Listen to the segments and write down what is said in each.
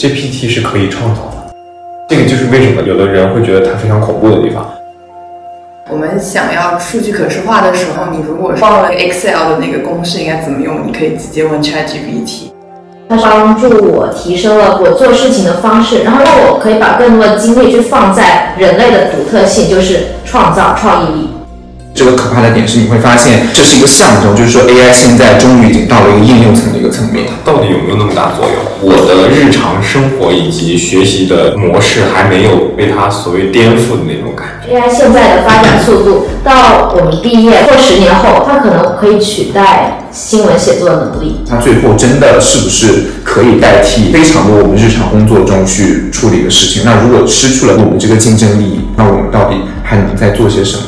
GPT 是可以创造的。这个就是为什么有的人会觉得它非常恐怖的地方。我们想要数据可视化的时候，你如果忘了 Excel 的那个公式应该怎么用，你可以直接问 ChatGPT。它帮助我提升了我做事情的方式，然后让我可以把更多的精力去放在人类的独特性，就是创造创意力。这个可怕的点是，你会发现这是一个象征，就是说 AI 现在终于已经到了一个应用层的一个层面。到底有没有那么大作用？我的日常生活以及学习的模式还没有被它所谓颠覆的那种感觉。AI 现在的发展速度，到我们毕业或十年后，它可能可以取代新闻写作的能力。它最后真的是不是可以代替非常多我们日常工作中去处理的事情？那如果失去了我们这个竞争力，那我们到底还能再做些什么？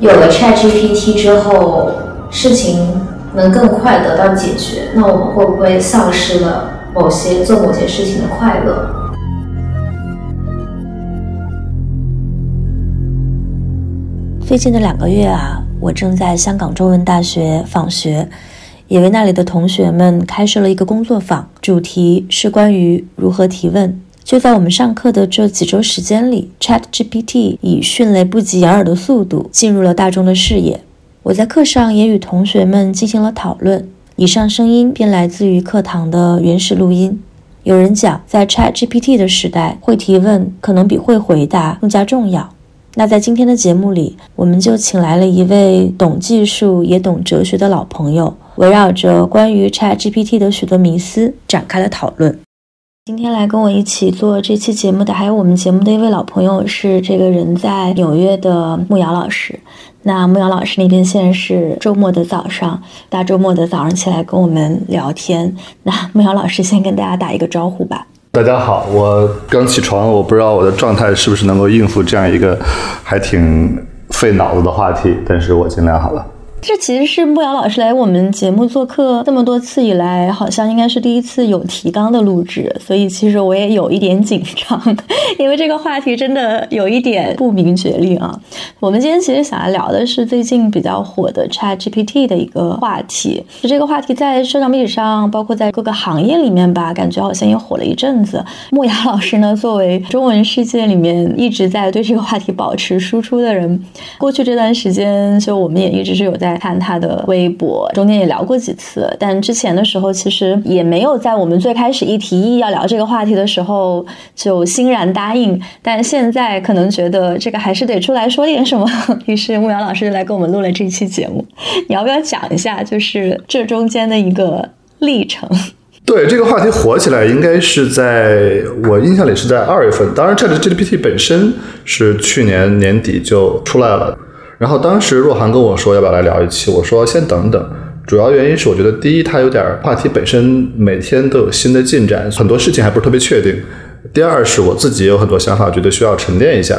有了 ChatGPT 之后，事情能更快得到解决，那我们会不会丧失了某些做某些事情的快乐？最近的两个月啊，我正在香港中文大学访学，也为那里的同学们开设了一个工作坊，主题是关于如何提问。就在我们上课的这几周时间里，ChatGPT 以迅雷不及掩耳的速度进入了大众的视野。我在课上也与同学们进行了讨论。以上声音便来自于课堂的原始录音。有人讲，在 ChatGPT 的时代，会提问可能比会回答更加重要。那在今天的节目里，我们就请来了一位懂技术也懂哲学的老朋友，围绕着关于 ChatGPT 的许多迷思展开了讨论。今天来跟我一起做这期节目的，还有我们节目的一位老朋友，是这个人在纽约的牧瑶老师。那牧瑶老师那边现在是周末的早上，大周末的早上起来跟我们聊天。那牧瑶老师先跟大家打一个招呼吧。大家好，我刚起床，我不知道我的状态是不是能够应付这样一个还挺费脑子的话题，但是我尽量好了。这其实是牧瑶老师来我们节目做客这么多次以来，好像应该是第一次有提纲的录制，所以其实我也有一点紧张，因为这个话题真的有一点不明觉厉啊。我们今天其实想要聊的是最近比较火的 Chat GPT 的一个话题，这个话题在社交媒体上，包括在各个行业里面吧，感觉好像也火了一阵子。牧瑶老师呢，作为中文世界里面一直在对这个话题保持输出的人，过去这段时间，就我们也一直是有在。在看他的微博，中间也聊过几次，但之前的时候其实也没有在我们最开始一提议要聊这个话题的时候就欣然答应，但现在可能觉得这个还是得出来说点什么，于是牧羊老师就来给我们录了这期节目。你要不要讲一下，就是这中间的一个历程？对这个话题火起来，应该是在我印象里是在二月份，当然 ChatGPT 本身是去年年底就出来了。然后当时若涵跟我说要不要来聊一期，我说先等等。主要原因是我觉得第一，它有点话题本身每天都有新的进展，很多事情还不是特别确定。第二是我自己也有很多想法，觉得需要沉淀一下。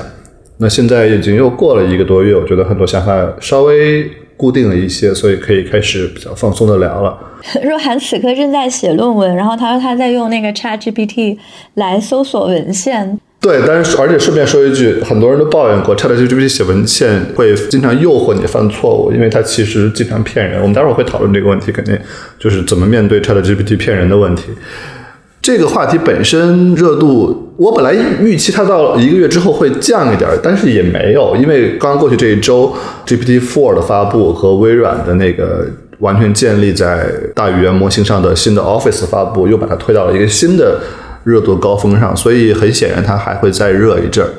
那现在已经又过了一个多月，我觉得很多想法稍微固定了一些，所以可以开始比较放松的聊了。若涵此刻正在写论文，然后他说他在用那个 ChatGPT 来搜索文献。对，但是而且顺便说一句，很多人都抱怨过，ChatGPT 写文献会经常诱惑你犯错误，因为它其实经常骗人。我们待会儿会讨论这个问题，肯定就是怎么面对 ChatGPT 骗人的问题。这个话题本身热度，我本来预期它到一个月之后会降一点，但是也没有，因为刚过去这一周，GPT Four 的发布和微软的那个完全建立在大语言模型上的新的 Office 发布，又把它推到了一个新的。热度高峰上，所以很显然它还会再热一阵儿。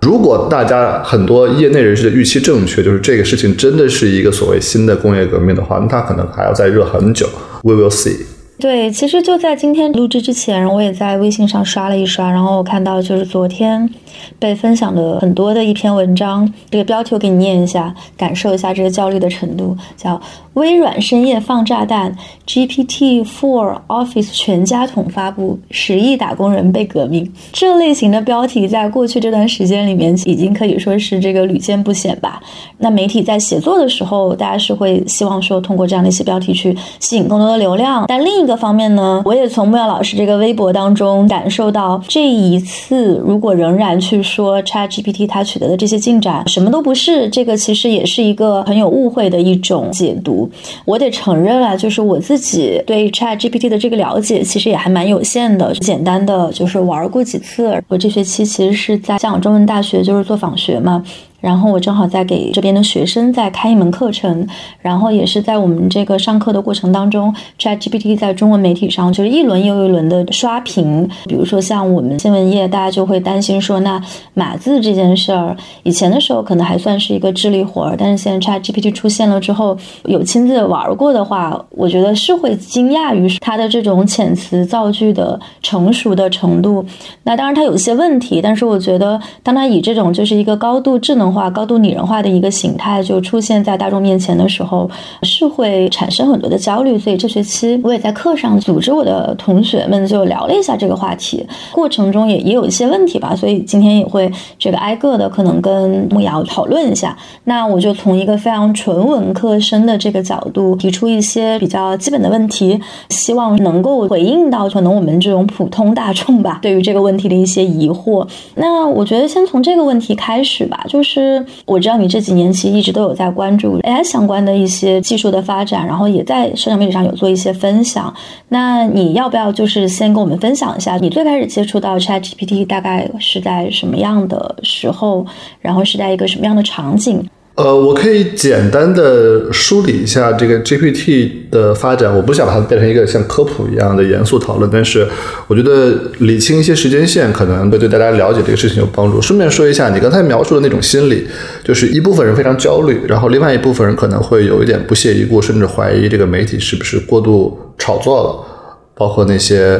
如果大家很多业内人士的预期正确，就是这个事情真的是一个所谓新的工业革命的话，那它可能还要再热很久。We will see。对，其实就在今天录制之前，我也在微信上刷了一刷，然后我看到就是昨天被分享的很多的一篇文章，这个标题我给你念一下，感受一下这个焦虑的程度，叫。微软深夜放炸弹，GPT Four Office 全家桶发布，十亿打工人被革命。这类型的标题在过去这段时间里面，已经可以说是这个屡见不鲜吧。那媒体在写作的时候，大家是会希望说通过这样的一些标题去吸引更多的流量。但另一个方面呢，我也从木曜老师这个微博当中感受到，这一次如果仍然去说 ChatGPT 它取得的这些进展什么都不是，这个其实也是一个很有误会的一种解读。我得承认啊，就是我自己对 ChatGPT 的这个了解其实也还蛮有限的，简单的就是玩过几次。我这学期其实是在香港中文大学就是做访学嘛。然后我正好在给这边的学生在开一门课程，然后也是在我们这个上课的过程当中，ChatGPT 在中文媒体上就是一轮又一轮的刷屏。比如说像我们新闻业，大家就会担心说，那码字这件事儿，以前的时候可能还算是一个智力活儿，但是现在 ChatGPT 出现了之后，有亲自玩过的话，我觉得是会惊讶于它的这种遣词造句的成熟的程度。那当然它有些问题，但是我觉得当它以这种就是一个高度智能。化高度拟人化的一个形态就出现在大众面前的时候，是会产生很多的焦虑。所以这学期我也在课上组织我的同学们就聊了一下这个话题，过程中也也有一些问题吧。所以今天也会这个挨个的可能跟木瑶讨论一下。那我就从一个非常纯文科生的这个角度提出一些比较基本的问题，希望能够回应到可能我们这种普通大众吧对于这个问题的一些疑惑。那我觉得先从这个问题开始吧，就是。是，我知道你这几年其实一直都有在关注 AI 相关的一些技术的发展，然后也在社交媒体上有做一些分享。那你要不要就是先跟我们分享一下，你最开始接触到 ChatGPT 大概是在什么样的时候，然后是在一个什么样的场景？呃，我可以简单的梳理一下这个 GPT 的发展。我不想把它变成一个像科普一样的严肃讨论，但是我觉得理清一些时间线可能会对大家了解这个事情有帮助。顺便说一下，你刚才描述的那种心理，就是一部分人非常焦虑，然后另外一部分人可能会有一点不屑一顾，甚至怀疑这个媒体是不是过度炒作了，包括那些。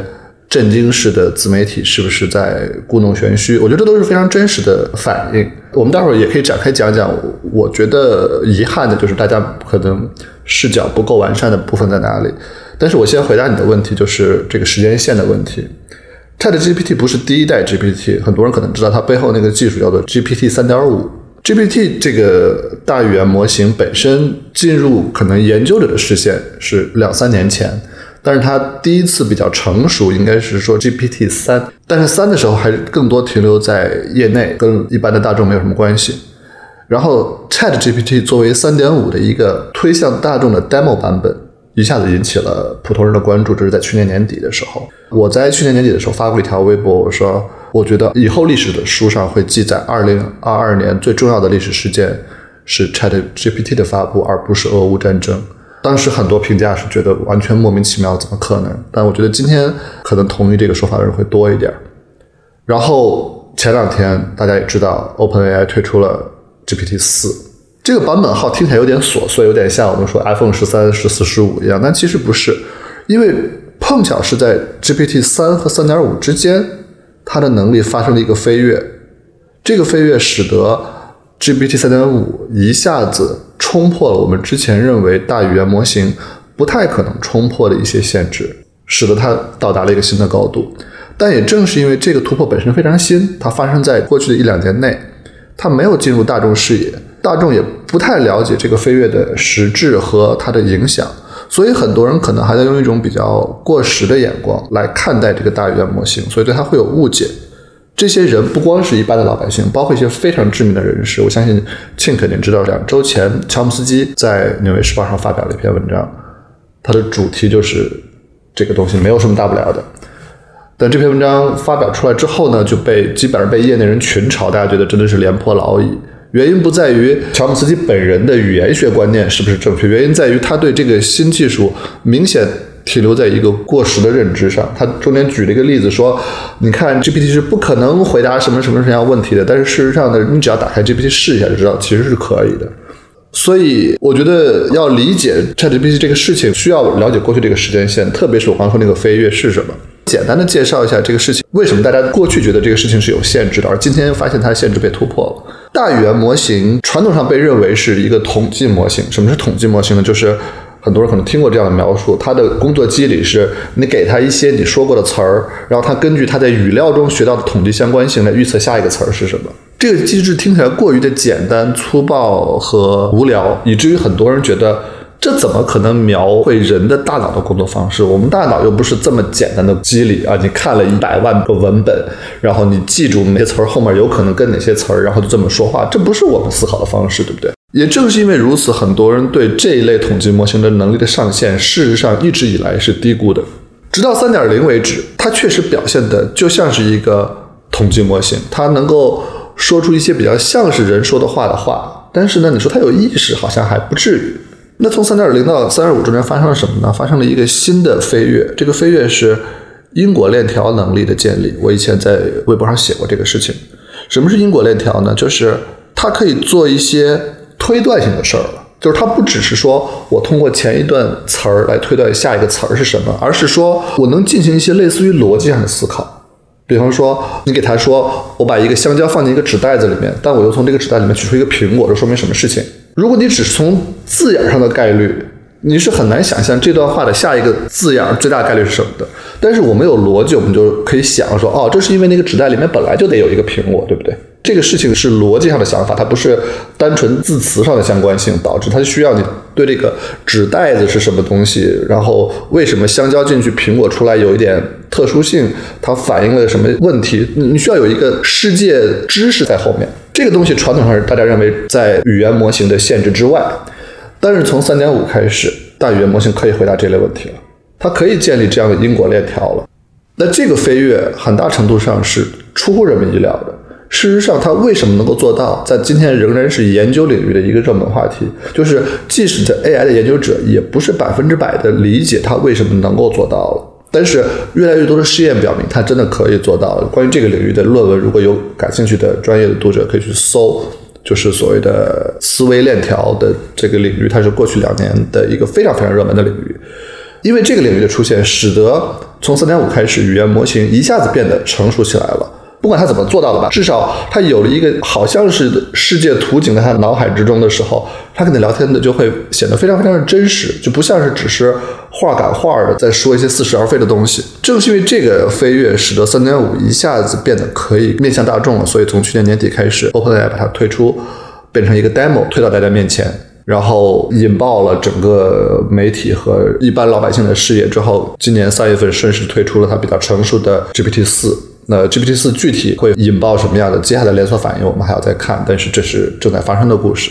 震惊式的自媒体是不是在故弄玄虚？我觉得这都是非常真实的反应。我们待会儿也可以展开讲讲。我觉得遗憾的就是大家可能视角不够完善的部分在哪里。但是我先回答你的问题，就是这个时间线的问题。ChatGPT 不是第一代 GPT，很多人可能知道它背后那个技术叫做 GPT 三点五。GPT 这个大语言模型本身进入可能研究者的视线是两三年前。但是它第一次比较成熟，应该是说 GPT 三，但是三的时候还更多停留在业内，跟一般的大众没有什么关系。然后 Chat GPT 作为三点五的一个推向大众的 demo 版本，一下子引起了普通人的关注。这是在去年年底的时候，我在去年年底的时候发过一条微博，我说我觉得以后历史的书上会记载，二零二二年最重要的历史事件是 Chat GPT 的发布，而不是俄乌战争。当时很多评价是觉得完全莫名其妙，怎么可能？但我觉得今天可能同意这个说法的人会多一点。然后前两天大家也知道，OpenAI 推出了 GPT 四，这个版本号听起来有点琐碎，有点像我们说 iPhone 十三、十四、十五一样，但其实不是，因为碰巧是在 GPT 三和三点五之间，它的能力发生了一个飞跃，这个飞跃使得 GPT 三点五一下子。冲破了我们之前认为大语言模型不太可能冲破的一些限制，使得它到达了一个新的高度。但也正是因为这个突破本身非常新，它发生在过去的一两年内，它没有进入大众视野，大众也不太了解这个飞跃的实质和它的影响，所以很多人可能还在用一种比较过时的眼光来看待这个大语言模型，所以对它会有误解。这些人不光是一般的老百姓，包括一些非常知名的人士。我相信庆肯定知道，两周前乔姆斯基在《纽约时报》上发表了一篇文章，他的主题就是这个东西没有什么大不了的。但这篇文章发表出来之后呢，就被基本上被业内人群嘲，大家觉得真的是廉颇老矣。原因不在于乔姆斯基本人的语言学观念是不是正确，原因在于他对这个新技术明显。停留在一个过时的认知上。他中间举了一个例子说：“你看 GPT 是不可能回答什么什么什么样问题的，但是事实上呢，你只要打开 GPT 试一下就知道，其实是可以的。”所以我觉得要理解 ChatGPT 这个事情，需要了解过去这个时间线，特别是我刚说那个飞跃是什么。简单的介绍一下这个事情，为什么大家过去觉得这个事情是有限制的，而今天发现它的限制被突破了。大语言模型传统上被认为是一个统计模型。什么是统计模型呢？就是很多人可能听过这样的描述，他的工作机理是你给他一些你说过的词儿，然后他根据他在语料中学到的统计相关性来预测下一个词儿是什么。这个机制听起来过于的简单、粗暴和无聊，以至于很多人觉得这怎么可能描绘人的大脑的工作方式？我们大脑又不是这么简单的机理啊！你看了一百万个文本，然后你记住哪些词儿后面有可能跟哪些词儿，然后就这么说话，这不是我们思考的方式，对不对？也正是因为如此，很多人对这一类统计模型的能力的上限，事实上一直以来是低估的。直到三点零为止，它确实表现的就像是一个统计模型，它能够说出一些比较像是人说的话的话。但是呢，你说它有意识，好像还不至于。那从三点零到三点五中间发生了什么呢？发生了一个新的飞跃，这个飞跃是因果链条能力的建立。我以前在微博上写过这个事情。什么是因果链条呢？就是它可以做一些。推断性的事儿了，就是它不只是说我通过前一段词儿来推断下一个词儿是什么，而是说我能进行一些类似于逻辑上的思考。比方说，你给他说，我把一个香蕉放进一个纸袋子里面，但我又从这个纸袋里面取出一个苹果，这说明什么事情？如果你只是从字眼上的概率，你是很难想象这段话的下一个字眼最大概率是什么的。但是我们有逻辑，我们就可以想说，哦，这是因为那个纸袋里面本来就得有一个苹果，对不对？这个事情是逻辑上的想法，它不是单纯字词上的相关性导致，它需要你对这个纸袋子是什么东西，然后为什么香蕉进去苹果出来有一点特殊性，它反映了什么问题？你你需要有一个世界知识在后面。这个东西传统上大家认为在语言模型的限制之外，但是从三点五开始，大语言模型可以回答这类问题了，它可以建立这样的因果链条了。那这个飞跃很大程度上是出乎人们意料的。事实上，他为什么能够做到，在今天仍然是研究领域的一个热门话题？就是即使在 AI 的研究者，也不是百分之百的理解他为什么能够做到了。但是，越来越多的试验表明，他真的可以做到。关于这个领域的论文，如果有感兴趣的专业的读者，可以去搜，就是所谓的思维链条的这个领域，它是过去两年的一个非常非常热门的领域。因为这个领域的出现，使得从三点五开始，语言模型一下子变得成熟起来了。不管他怎么做到的吧，至少他有了一个好像是世界图景在他脑海之中的时候，他跟你聊天的就会显得非常非常的真实，就不像是只是话赶话的在说一些似是而非的东西。正是因为这个飞跃，使得三点五一下子变得可以面向大众了。所以从去年年底开始，OpenAI 把它推出，变成一个 demo 推到大家面前，然后引爆了整个媒体和一般老百姓的视野之后，今年三月份顺势推出了它比较成熟的 GPT 四。那 GPT 四具体会引爆什么样的接下来连锁反应，我们还要再看。但是这是正在发生的故事。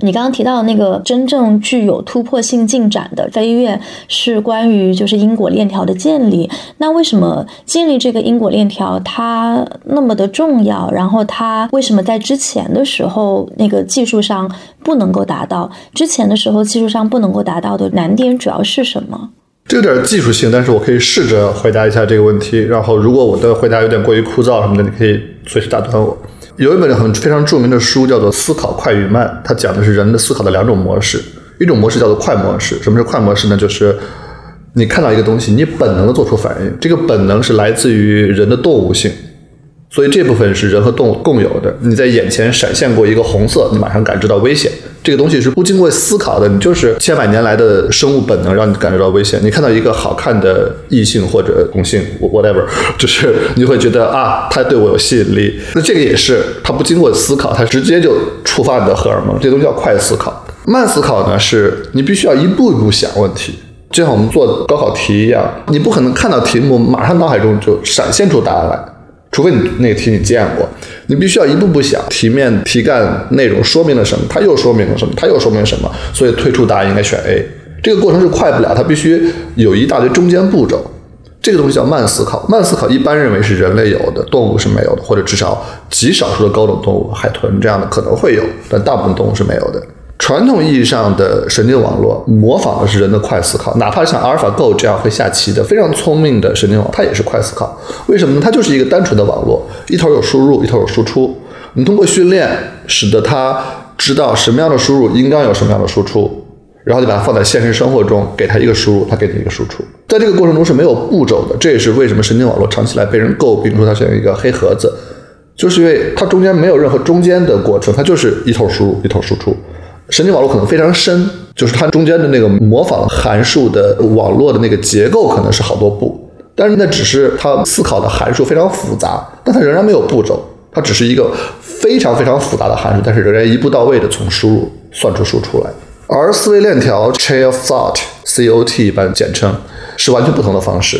你刚刚提到那个真正具有突破性进展的飞跃，是关于就是因果链条的建立。那为什么建立这个因果链条它那么的重要？然后它为什么在之前的时候那个技术上不能够达到？之前的时候技术上不能够达到的难点主要是什么？这有点技术性，但是我可以试着回答一下这个问题。然后，如果我的回答有点过于枯燥什么的，你可以随时打断我。有一本很非常著名的书叫做《思考快与慢》，它讲的是人的思考的两种模式。一种模式叫做快模式。什么是快模式呢？就是你看到一个东西，你本能的做出反应。这个本能是来自于人的动物性。所以这部分是人和动物共有的。你在眼前闪现过一个红色，你马上感知到危险。这个东西是不经过思考的，你就是千百年来的生物本能让你感觉到危险。你看到一个好看的异性或者同性，whatever，就是你会觉得啊，他对我有吸引力。那这个也是他不经过思考，他直接就触发你的荷尔蒙。这东西叫快思考。慢思考呢，是你必须要一步一步想问题，就像我们做高考题一样，你不可能看到题目马上脑海中就闪现出答案来。除非你那个题你见过，你必须要一步步想题面题干内容说明了什么，它又说明了什么，它又说明什么，所以推出答案应该选 A。这个过程是快不了，它必须有一大堆中间步骤。这个东西叫慢思考，慢思考一般认为是人类有的，动物是没有的，或者至少极少数的高等动物，海豚这样的可能会有，但大部分动物是没有的。传统意义上的神经网络模仿的是人的快思考，哪怕像阿尔法 Go 这样会下棋的非常聪明的神经网，它也是快思考。为什么呢？它就是一个单纯的网络，一头有输入，一头有输出。你通过训练，使得它知道什么样的输入应当有什么样的输出，然后你把它放在现实生活中，给它一个输入，它给你一个输出。在这个过程中是没有步骤的，这也是为什么神经网络长期来被人诟病说它像一个黑盒子，就是因为它中间没有任何中间的过程，它就是一头输入，一头输出。神经网络可能非常深，就是它中间的那个模仿函数的网络的那个结构可能是好多步，但是那只是它思考的函数非常复杂，但它仍然没有步骤，它只是一个非常非常复杂的函数，但是仍然一步到位的从输入算出输出来。而思维链条 （chain of thought，COT 一般简称）是完全不同的方式。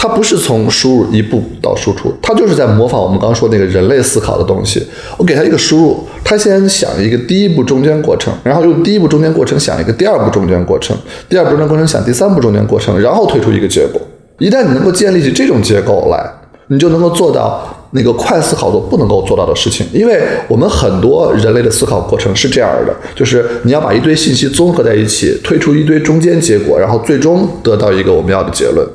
它不是从输入一步到输出，它就是在模仿我们刚刚说那个人类思考的东西。我给它一个输入，它先想一个第一步中间过程，然后用第一步中间过程想一个第二步中间过程，第二步中间过程想第三步中间过程，然后推出一个结果。一旦你能够建立起这种结构来，你就能够做到那个快思考做不能够做到的事情。因为我们很多人类的思考过程是这样的，就是你要把一堆信息综合在一起，推出一堆中间结果，然后最终得到一个我们要的结论。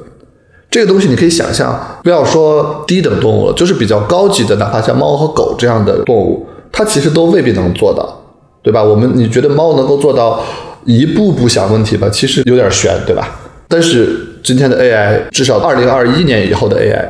这个东西你可以想象，不要说低等动物了，就是比较高级的，哪怕像猫和狗这样的动物，它其实都未必能做到，对吧？我们你觉得猫能够做到一步步想问题吧？其实有点悬，对吧？但是今天的 AI，至少二零二一年以后的 AI，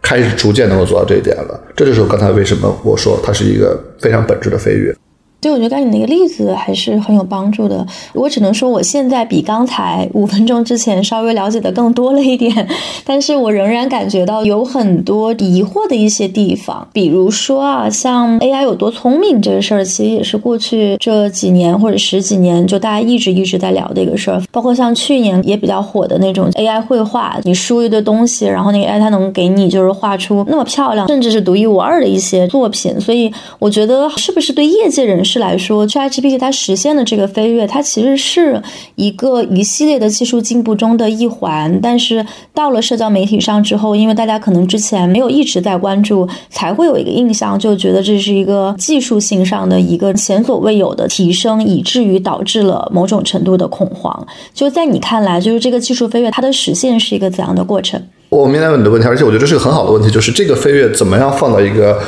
开始逐渐能够做到这一点了。这就是刚才为什么我说它是一个非常本质的飞跃。对，我觉得刚才你那个例子还是很有帮助的。我只能说，我现在比刚才五分钟之前稍微了解的更多了一点，但是我仍然感觉到有很多疑惑的一些地方。比如说啊，像 AI 有多聪明这个事儿，其实也是过去这几年或者十几年就大家一直一直在聊的一个事儿。包括像去年也比较火的那种 AI 绘画，你输一堆东西，然后那个 AI 它能给你就是画出那么漂亮，甚至是独一无二的一些作品。所以我觉得，是不是对业界人士？是来说，ChatGPT 它实现的这个飞跃，它其实是一个一系列的技术进步中的一环。但是到了社交媒体上之后，因为大家可能之前没有一直在关注，才会有一个印象，就觉得这是一个技术性上的一个前所未有的提升，以至于导致了某种程度的恐慌。就在你看来，就是这个技术飞跃它的实现是一个怎样的过程？我明白你的问题，而且我觉得这是个很好的问题，就是这个飞跃怎么样放到一个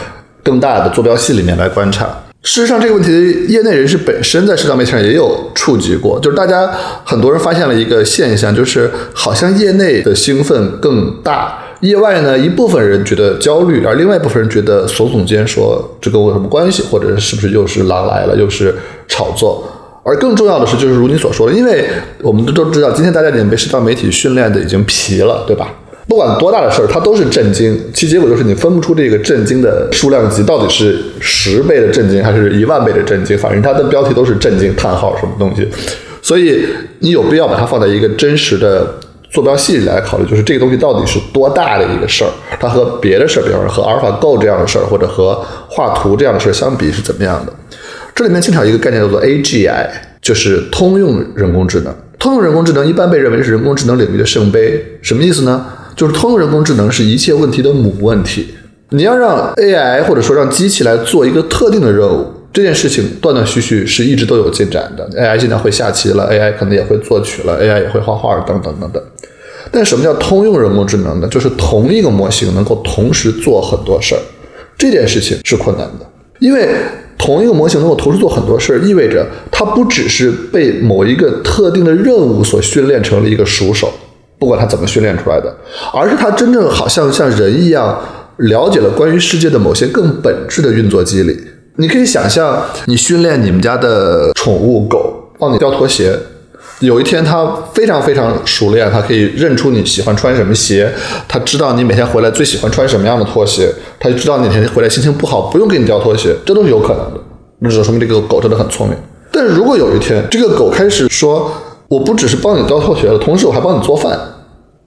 更大的坐标系里面来观察。事实上，这个问题业内人士本身在社交媒体上也有触及过，就是大家很多人发现了一个现象，就是好像业内的兴奋更大，业外呢一部分人觉得焦虑，而另外一部分人觉得耸耸肩，说这跟我有什么关系，或者是不是又是狼来了，又是炒作。而更重要的是，就是如你所说的，因为我们都知道，今天大家已经被社交媒体训练的已经疲了，对吧？不管多大的事儿，它都是震惊，其结果就是你分不出这个震惊的数量级到底是十倍的震惊还是一万倍的震惊，反正它的标题都是震惊叹号什么东西，所以你有必要把它放在一个真实的坐标系里来考虑，就是这个东西到底是多大的一个事儿，它和别的事儿，比方说和阿尔法 Go 这样的事儿，或者和画图这样的事儿相比是怎么样的？这里面经常一个概念叫做 AGI，就是通用人工智能。通用人工智能一般被认为是人工智能领域的圣杯，什么意思呢？就是通用人工智能是一切问题的母问题。你要让 AI 或者说让机器来做一个特定的任务，这件事情断断续续是一直都有进展的。AI 现在会下棋了，AI 可能也会作曲了，AI 也会画画等等等等。但什么叫通用人工智能呢？就是同一个模型能够同时做很多事儿，这件事情是困难的。因为同一个模型能够同时做很多事儿，意味着它不只是被某一个特定的任务所训练成了一个熟手。不管他怎么训练出来的，而是他真正好像像人一样了解了关于世界的某些更本质的运作机理。你可以想象，你训练你们家的宠物狗帮你叼拖鞋，有一天它非常非常熟练，它可以认出你喜欢穿什么鞋，它知道你每天回来最喜欢穿什么样的拖鞋，它就知道哪天回来心情不好不用给你叼拖鞋，这都是有可能的。那就说明这个狗真的很聪明。但是如果有一天这个狗开始说，我不只是帮你叼拖鞋了，同时我还帮你做饭。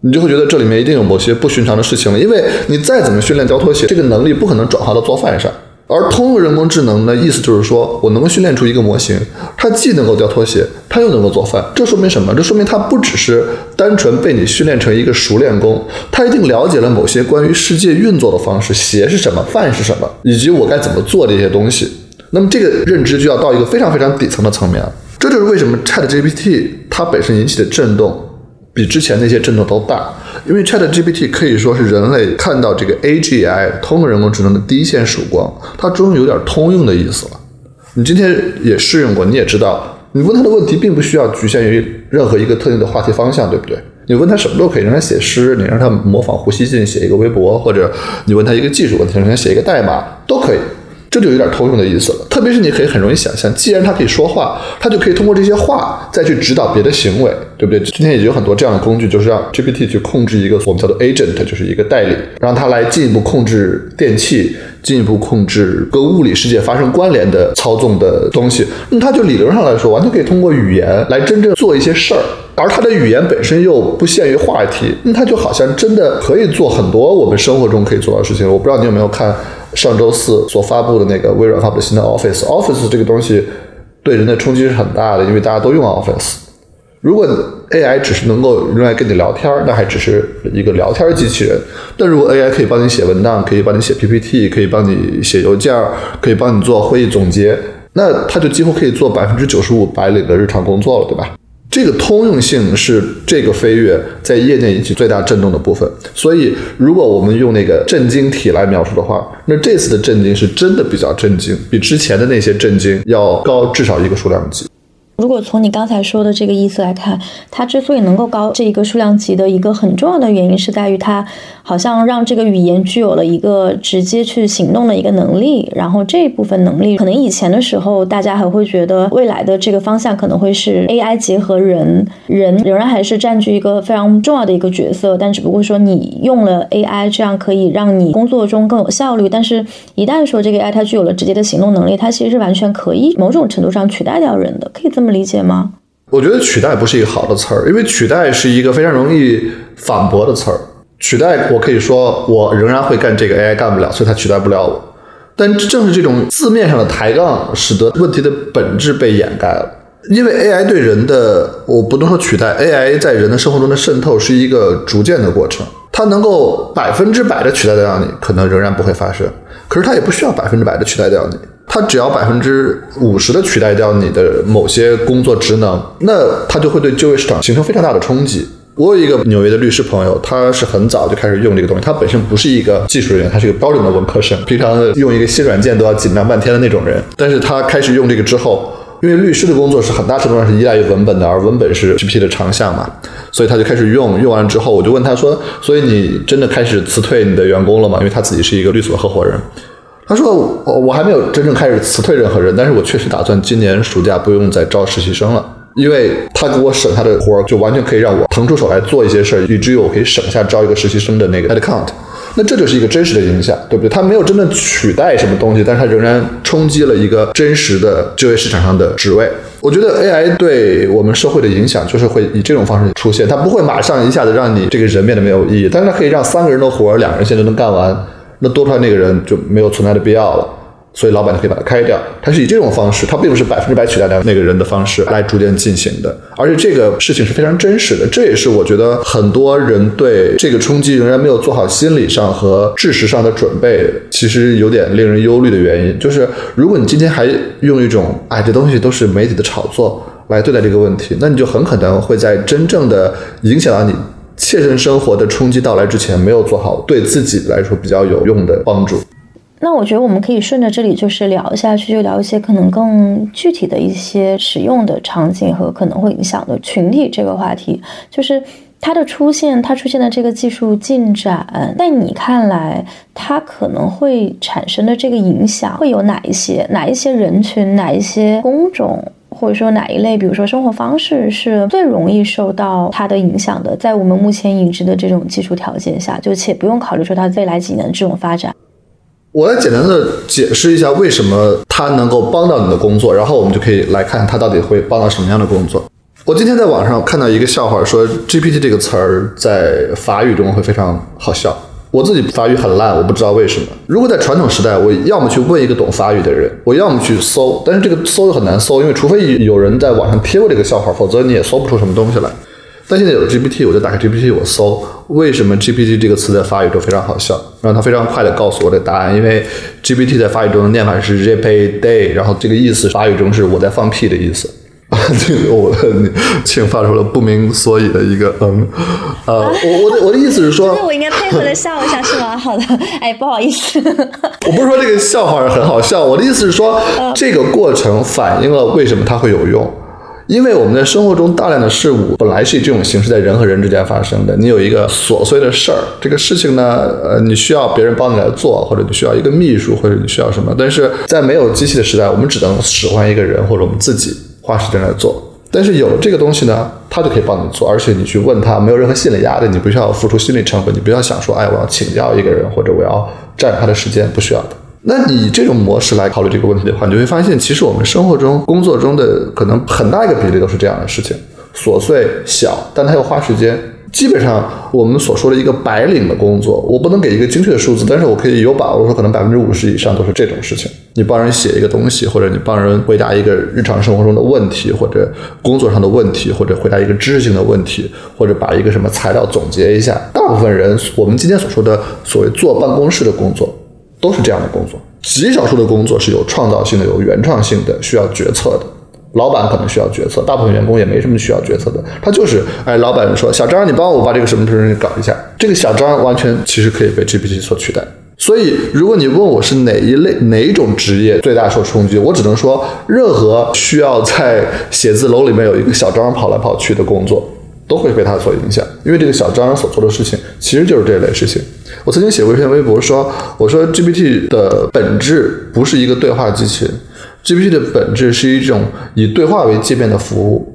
你就会觉得这里面一定有某些不寻常的事情了，因为你再怎么训练叼拖鞋，这个能力不可能转化到做饭上。而通用人工智能的意思就是说，我能够训练出一个模型，它既能够叼拖鞋，它又能够做饭。这说明什么？这说明它不只是单纯被你训练成一个熟练工，它一定了解了某些关于世界运作的方式，鞋是什么，饭是什么，以及我该怎么做这些东西。那么这个认知就要到一个非常非常底层的层面了。这就是为什么 ChatGPT 它本身引起的震动。比之前那些震动都大，因为 Chat GPT 可以说是人类看到这个 AGI 通用人工智能的第一线曙光，它终于有点通用的意思了。你今天也试用过，你也知道，你问他的问题并不需要局限于任何一个特定的话题方向，对不对？你问他什么都可以，让他写诗，你让他模仿胡锡进写一个微博，或者你问他一个技术问题，让他写一个代码都可以。这就有点通用的意思了。特别是你可以很容易想象，既然它可以说话，它就可以通过这些话再去指导别的行为，对不对？今天也有很多这样的工具，就是让 GPT 去控制一个我们叫做 agent，就是一个代理，让它来进一步控制电器，进一步控制跟物理世界发生关联的操纵的东西。那它就理论上来说，完全可以通过语言来真正做一些事儿。而它的语言本身又不限于话题，那它就好像真的可以做很多我们生活中可以做到的事情。我不知道你有没有看上周四所发布的那个微软发布的新的 Office。Office 这个东西对人的冲击是很大的，因为大家都用 Office。如果 AI 只是能够用来跟你聊天，那还只是一个聊天机器人。但如果 AI 可以帮你写文档，可以帮你写 PPT，可以帮你写邮件，可以帮你做会议总结，那它就几乎可以做百分之九十五白领的日常工作了，对吧？这个通用性是这个飞跃在业内引起最大震动的部分。所以，如果我们用那个震惊体来描述的话，那这次的震惊是真的比较震惊，比之前的那些震惊要高至少一个数量级。如果从你刚才说的这个意思来看，它之所以能够高这一个数量级的一个很重要的原因，是在于它好像让这个语言具有了一个直接去行动的一个能力。然后这一部分能力，可能以前的时候大家还会觉得未来的这个方向可能会是 AI 结合人，人仍然还是占据一个非常重要的一个角色。但只不过说你用了 AI，这样可以让你工作中更有效率。但是，一旦说这个 AI 它具有了直接的行动能力，它其实是完全可以某种程度上取代掉人的，可以这么。理解吗？我觉得取代不是一个好的词儿，因为取代是一个非常容易反驳的词儿。取代，我可以说我仍然会干这个 AI 干不了，所以它取代不了我。但正是这种字面上的抬杠，使得问题的本质被掩盖了。因为 AI 对人的，我不能说取代，AI 在人的生活中的渗透是一个逐渐的过程。它能够百分之百的取代掉你，可能仍然不会发生。可是它也不需要百分之百的取代掉你。它只要百分之五十的取代掉你的某些工作职能，那它就会对就业市场形成非常大的冲击。我有一个纽约的律师朋友，他是很早就开始用这个东西。他本身不是一个技术人员，他是一个标准的文科生，平常用一个新软件都要紧张半天的那种人。但是他开始用这个之后，因为律师的工作是很大程度上是依赖于文本的，而文本是 GPT 的长项嘛，所以他就开始用。用完之后，我就问他说：“所以你真的开始辞退你的员工了吗？”因为他自己是一个律所合伙人。他说：“我我还没有真正开始辞退任何人，但是我确实打算今年暑假不用再招实习生了，因为他给我省下的活儿，就完全可以让我腾出手来做一些事儿，以至于我可以省下招一个实习生的那个 head count。那这就是一个真实的影响，对不对？他没有真正取代什么东西，但是他仍然冲击了一个真实的就业市场上的职位。我觉得 AI 对我们社会的影响就是会以这种方式出现，它不会马上一下子让你这个人变得没有意义，但是它可以让三个人的活儿，两个人现在都能干完。”那多出来那个人就没有存在的必要了，所以老板就可以把它开掉。他是以这种方式，他并不是百分之百取代掉那个人的方式来逐渐进行的，而且这个事情是非常真实的。这也是我觉得很多人对这个冲击仍然没有做好心理上和知识上的准备，其实有点令人忧虑的原因。就是如果你今天还用一种“哎，这东西都是媒体的炒作”来对待这个问题，那你就很可能会在真正的影响到你。切身生活的冲击到来之前，没有做好对自己来说比较有用的帮助。那我觉得我们可以顺着这里就是聊一下去，就聊一些可能更具体的一些使用的场景和可能会影响的群体这个话题。就是它的出现，它出现的这个技术进展，在你看来，它可能会产生的这个影响会有哪一些？哪一些人群？哪一些工种？或者说哪一类，比如说生活方式是最容易受到它的影响的？在我们目前已知的这种技术条件下，就且不用考虑说它未来几年的这种发展。我来简单的解释一下为什么它能够帮到你的工作，然后我们就可以来看它到底会帮到什么样的工作。我今天在网上看到一个笑话，说 GPT 这个词儿在法语中会非常好笑。我自己法语很烂，我不知道为什么。如果在传统时代，我要么去问一个懂法语的人，我要么去搜，但是这个搜又很难搜，因为除非有人在网上贴过这个笑话，否则你也搜不出什么东西来。但现在有了 GPT，我就打开 GPT，我搜为什么 GPT 这个词在法语中非常好笑，让它非常快的告诉我的答案。因为 GPT 在法语中的念法是 j p a day，然后这个意思法语中是我在放屁的意思。这个我请发出了不明所以的一个嗯，呃，我我的我的意思是说，我应该配合的笑一下是吗？好的，哎，不好意思，我不是说这个笑话很好笑，我的意思是说，这个过程反映了为什么它会有用，因为我们在生活中大量的事物本来是以这种形式在人和人之间发生的。你有一个琐碎的事儿，这个事情呢，呃，你需要别人帮你来做，或者你需要一个秘书，或者你需要什么。但是在没有机器的时代，我们只能使唤一个人，或者我们自己花时间来做。但是有这个东西呢，他就可以帮你做，而且你去问他没有任何心理压力，你不需要付出心理成本，你不要想说，哎，我要请教一个人，或者我要占他的时间，不需要的。那你这种模式来考虑这个问题的话，你会发现，其实我们生活中、工作中的可能很大一个比例都是这样的事情，琐碎小，但它又花时间。基本上我们所说的一个白领的工作，我不能给一个精确的数字，但是我可以有把握说，可能百分之五十以上都是这种事情。你帮人写一个东西，或者你帮人回答一个日常生活中的问题，或者工作上的问题，或者回答一个知识性的问题，或者把一个什么材料总结一下。大部分人，我们今天所说的所谓坐办公室的工作，都是这样的工作。极少数的工作是有创造性的、有原创性的，需要决策的。老板可能需要决策，大部分员工也没什么需要决策的。他就是，哎，老板说，小张，你帮我把这个什么什么搞一下。这个小张完全其实可以被 GPT 所取代。所以，如果你问我是哪一类、哪一种职业最大受冲击，我只能说，任何需要在写字楼里面有一个小张跑来跑去的工作，都会被他所影响。因为这个小张所做的事情，其实就是这类事情。我曾经写过一篇微博说，我说 GPT 的本质不是一个对话机器人。GPT 的本质是一种以对话为界面的服务。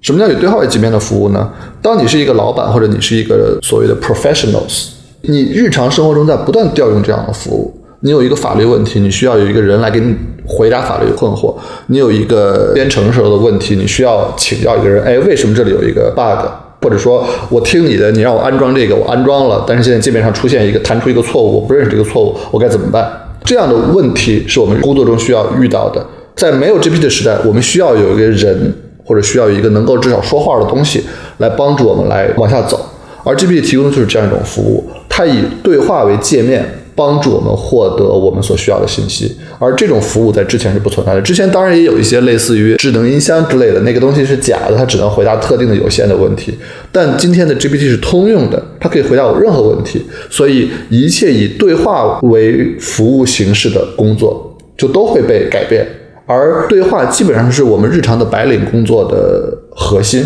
什么叫以对话为界面的服务呢？当你是一个老板，或者你是一个所谓的 professionals，你日常生活中在不断调用这样的服务。你有一个法律问题，你需要有一个人来给你回答法律困惑；你有一个编程时候的问题，你需要请教一个人。哎，为什么这里有一个 bug？或者说我听你的，你让我安装这个，我安装了，但是现在界面上出现一个弹出一个错误，我不认识这个错误，我该怎么办？这样的问题是我们工作中需要遇到的。在没有 GPT 的时代，我们需要有一个人，或者需要一个能够至少说话的东西来帮助我们来往下走。而 GPT 提供的就是这样一种服务，它以对话为界面。帮助我们获得我们所需要的信息，而这种服务在之前是不存在的。之前当然也有一些类似于智能音箱之类的，那个东西是假的，它只能回答特定的有限的问题。但今天的 GPT 是通用的，它可以回答我任何问题，所以一切以对话为服务形式的工作就都会被改变。而对话基本上是我们日常的白领工作的核心，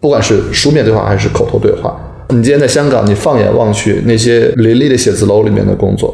不管是书面对话还是口头对话。你今天在香港，你放眼望去，那些林立的写字楼里面的工作，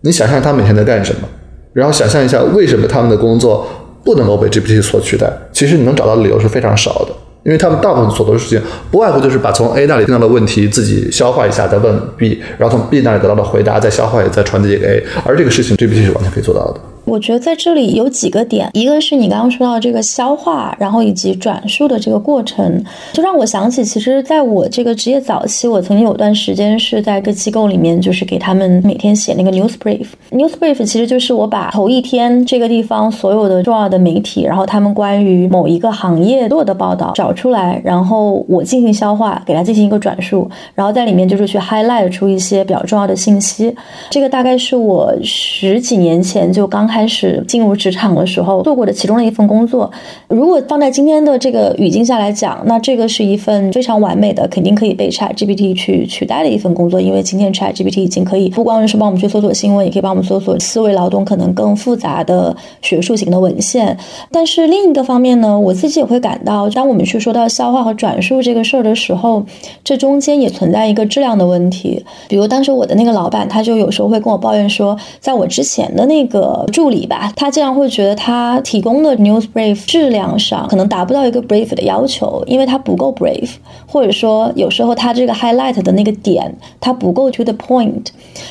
你想象他每天在干什么？然后想象一下，为什么他们的工作不能够被 GPT 所取代？其实你能找到的理由是非常少的，因为他们大部分所做的事情，不外乎就是把从 A 那里听到的问题自己消化一下，再问 B，然后从 B 那里得到的回答再消化，再传递给 A，而这个事情 GPT 是完全可以做到的。我觉得在这里有几个点，一个是你刚刚说到这个消化，然后以及转述的这个过程，就让我想起，其实在我这个职业早期，我曾经有段时间是在一个机构里面，就是给他们每天写那个 news brief。news brief 其实就是我把头一天这个地方所有的重要的媒体，然后他们关于某一个行业所有的报道找出来，然后我进行消化，给他进行一个转述，然后在里面就是去 highlight 出一些比较重要的信息。这个大概是我十几年前就刚。开始进入职场的时候做过的其中的一份工作，如果放在今天的这个语境下来讲，那这个是一份非常完美的，肯定可以被 Chat GPT 去取代的一份工作，因为今天 Chat GPT 已经可以不光是帮我们去搜索新闻，也可以帮我们搜索思维劳动可能更复杂的学术型的文献。但是另一个方面呢，我自己也会感到，当我们去说到消化和转述这个事儿的时候，这中间也存在一个质量的问题。比如当时我的那个老板，他就有时候会跟我抱怨说，在我之前的那个助助理吧，他竟然会觉得他提供的 news brief 质量上可能达不到一个 brief 的要求，因为他不够 brief，或者说有时候他这个 highlight 的那个点他不够 to the point。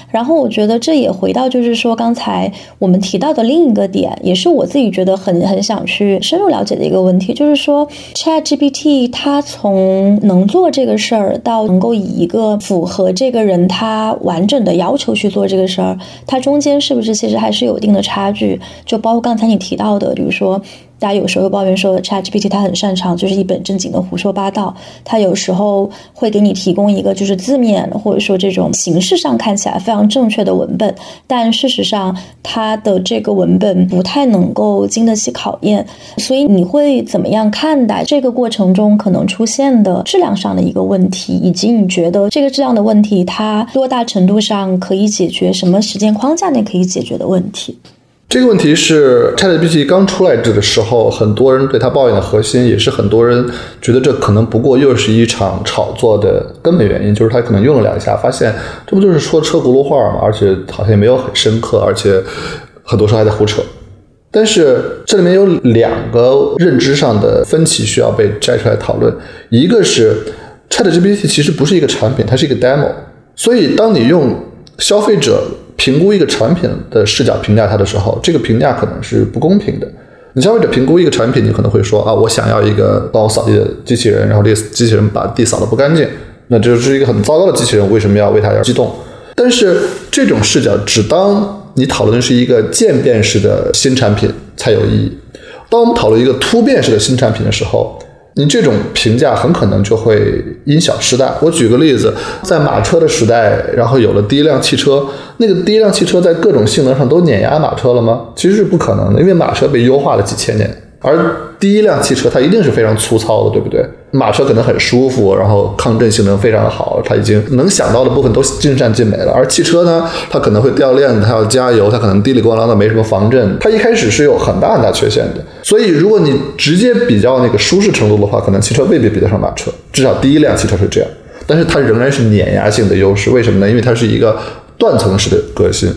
然后我觉得这也回到就是说刚才我们提到的另一个点，也是我自己觉得很很想去深入了解的一个问题，就是说 Chat GPT 它从能做这个事儿到能够以一个符合这个人他完整的要求去做这个事儿，它中间是不是其实还是有一定的差？差距就包括刚才你提到的，比如说。大家有时候抱怨说，ChatGPT 它很擅长就是一本正经的胡说八道。它有时候会给你提供一个就是字面或者说这种形式上看起来非常正确的文本，但事实上它的这个文本不太能够经得起考验。所以你会怎么样看待这个过程中可能出现的质量上的一个问题，以及你觉得这个质量的问题它多大程度上可以解决什么时间框架内可以解决的问题？这个问题是 ChatGPT 刚出来的时候，很多人对它抱怨的核心，也是很多人觉得这可能不过又是一场炒作的根本原因，就是他可能用了两下，发现这不就是说车轱辘话吗？而且好像也没有很深刻，而且很多时候还在胡扯。但是这里面有两个认知上的分歧需要被摘出来讨论，一个是 ChatGPT 其实不是一个产品，它是一个 demo，所以当你用消费者评估一个产品的视角评价它的时候，这个评价可能是不公平的。你消费者评估一个产品，你可能会说啊，我想要一个帮我扫地的机器人，然后这机器人把地扫得不干净，那这就是一个很糟糕的机器人，为什么要为它而激动？但是这种视角只当你讨论的是一个渐变式的新产品才有意义。当我们讨论一个突变式的新产品的时候，你这种评价很可能就会因小失大。我举个例子，在马车的时代，然后有了第一辆汽车，那个第一辆汽车在各种性能上都碾压马车了吗？其实是不可能的，因为马车被优化了几千年。而第一辆汽车它一定是非常粗糙的，对不对？马车可能很舒服，然后抗震性能非常好，它已经能想到的部分都尽善尽美了。而汽车呢，它可能会掉链子，它要加油，它可能滴里咣啷的没什么防震，它一开始是有很大很大缺陷的。所以，如果你直接比较那个舒适程度的话，可能汽车未必比得上马车，至少第一辆汽车是这样。但是它仍然是碾压性的优势，为什么呢？因为它是一个断层式的革新。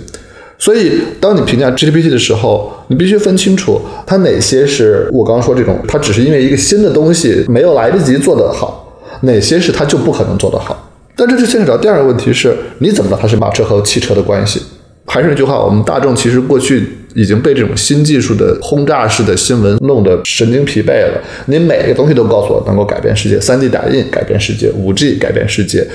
所以，当你评价 GPT 的时候，你必须分清楚它哪些是我刚刚说这种，它只是因为一个新的东西没有来得及做得好，哪些是它就不可能做得好。但这就牵扯到第二个问题是，你怎么知道它是马车和汽车的关系？还是那句话，我们大众其实过去已经被这种新技术的轰炸式的新闻弄得神经疲惫了。你每个东西都告诉我能够改变世界三 D 打印改变世界五 G 改变世界，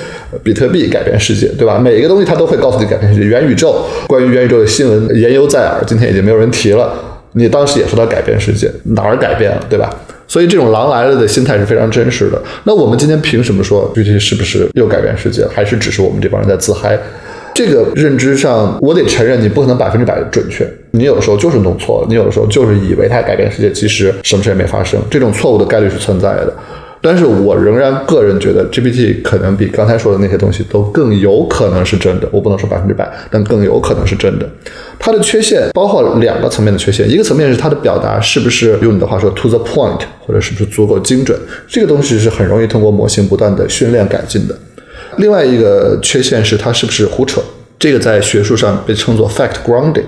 比特币改变世界，对吧？每一个东西它都会告诉你改变世界。元宇宙，关于元宇宙的新闻言犹在耳，今天已经没有人提了。你当时也说它改变世界，哪儿改变了，对吧？所以这种狼来了的心态是非常真实的。那我们今天凭什么说具体是不是又改变世界，还是只是我们这帮人在自嗨？这个认知上，我得承认，你不可能百分之百准确。你有时候就是弄错了，你有时候就是以为它改变世界，其实什么事也没发生。这种错误的概率是存在的。但是我仍然个人觉得，GPT 可能比刚才说的那些东西都更有可能是真的。我不能说百分之百，但更有可能是真的。它的缺陷包括两个层面的缺陷，一个层面是它的表达是不是用你的话说 to the point，或者是不是足够精准。这个东西是很容易通过模型不断的训练改进的。另外一个缺陷是它是不是胡扯？这个在学术上被称作 fact grounding，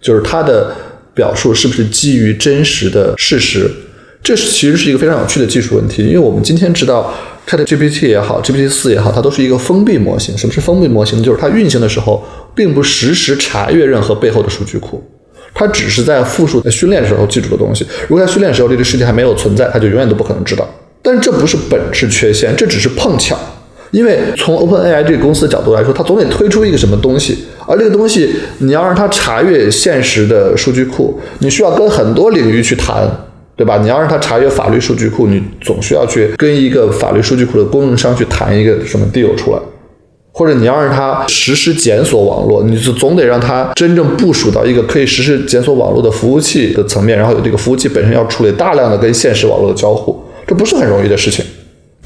就是它的表述是不是基于真实的事实？这其实是一个非常有趣的技术问题，因为我们今天知道 ChatGPT 也好，GPT 四也好，它都是一个封闭模型。什么是封闭模型？就是它运行的时候并不实时查阅任何背后的数据库，它只是在复述在训练的时候记住的东西。如果在训练时候这个世界还没有存在，它就永远都不可能知道。但这不是本质缺陷，这只是碰巧。因为从 OpenAI 这个公司的角度来说，它总得推出一个什么东西，而这个东西你要让它查阅现实的数据库，你需要跟很多领域去谈，对吧？你要让它查阅法律数据库，你总需要去跟一个法律数据库的供应商去谈一个什么 deal 出来，或者你要让它实时检索网络，你就总得让它真正部署到一个可以实时检索网络的服务器的层面，然后有这个服务器本身要处理大量的跟现实网络的交互，这不是很容易的事情。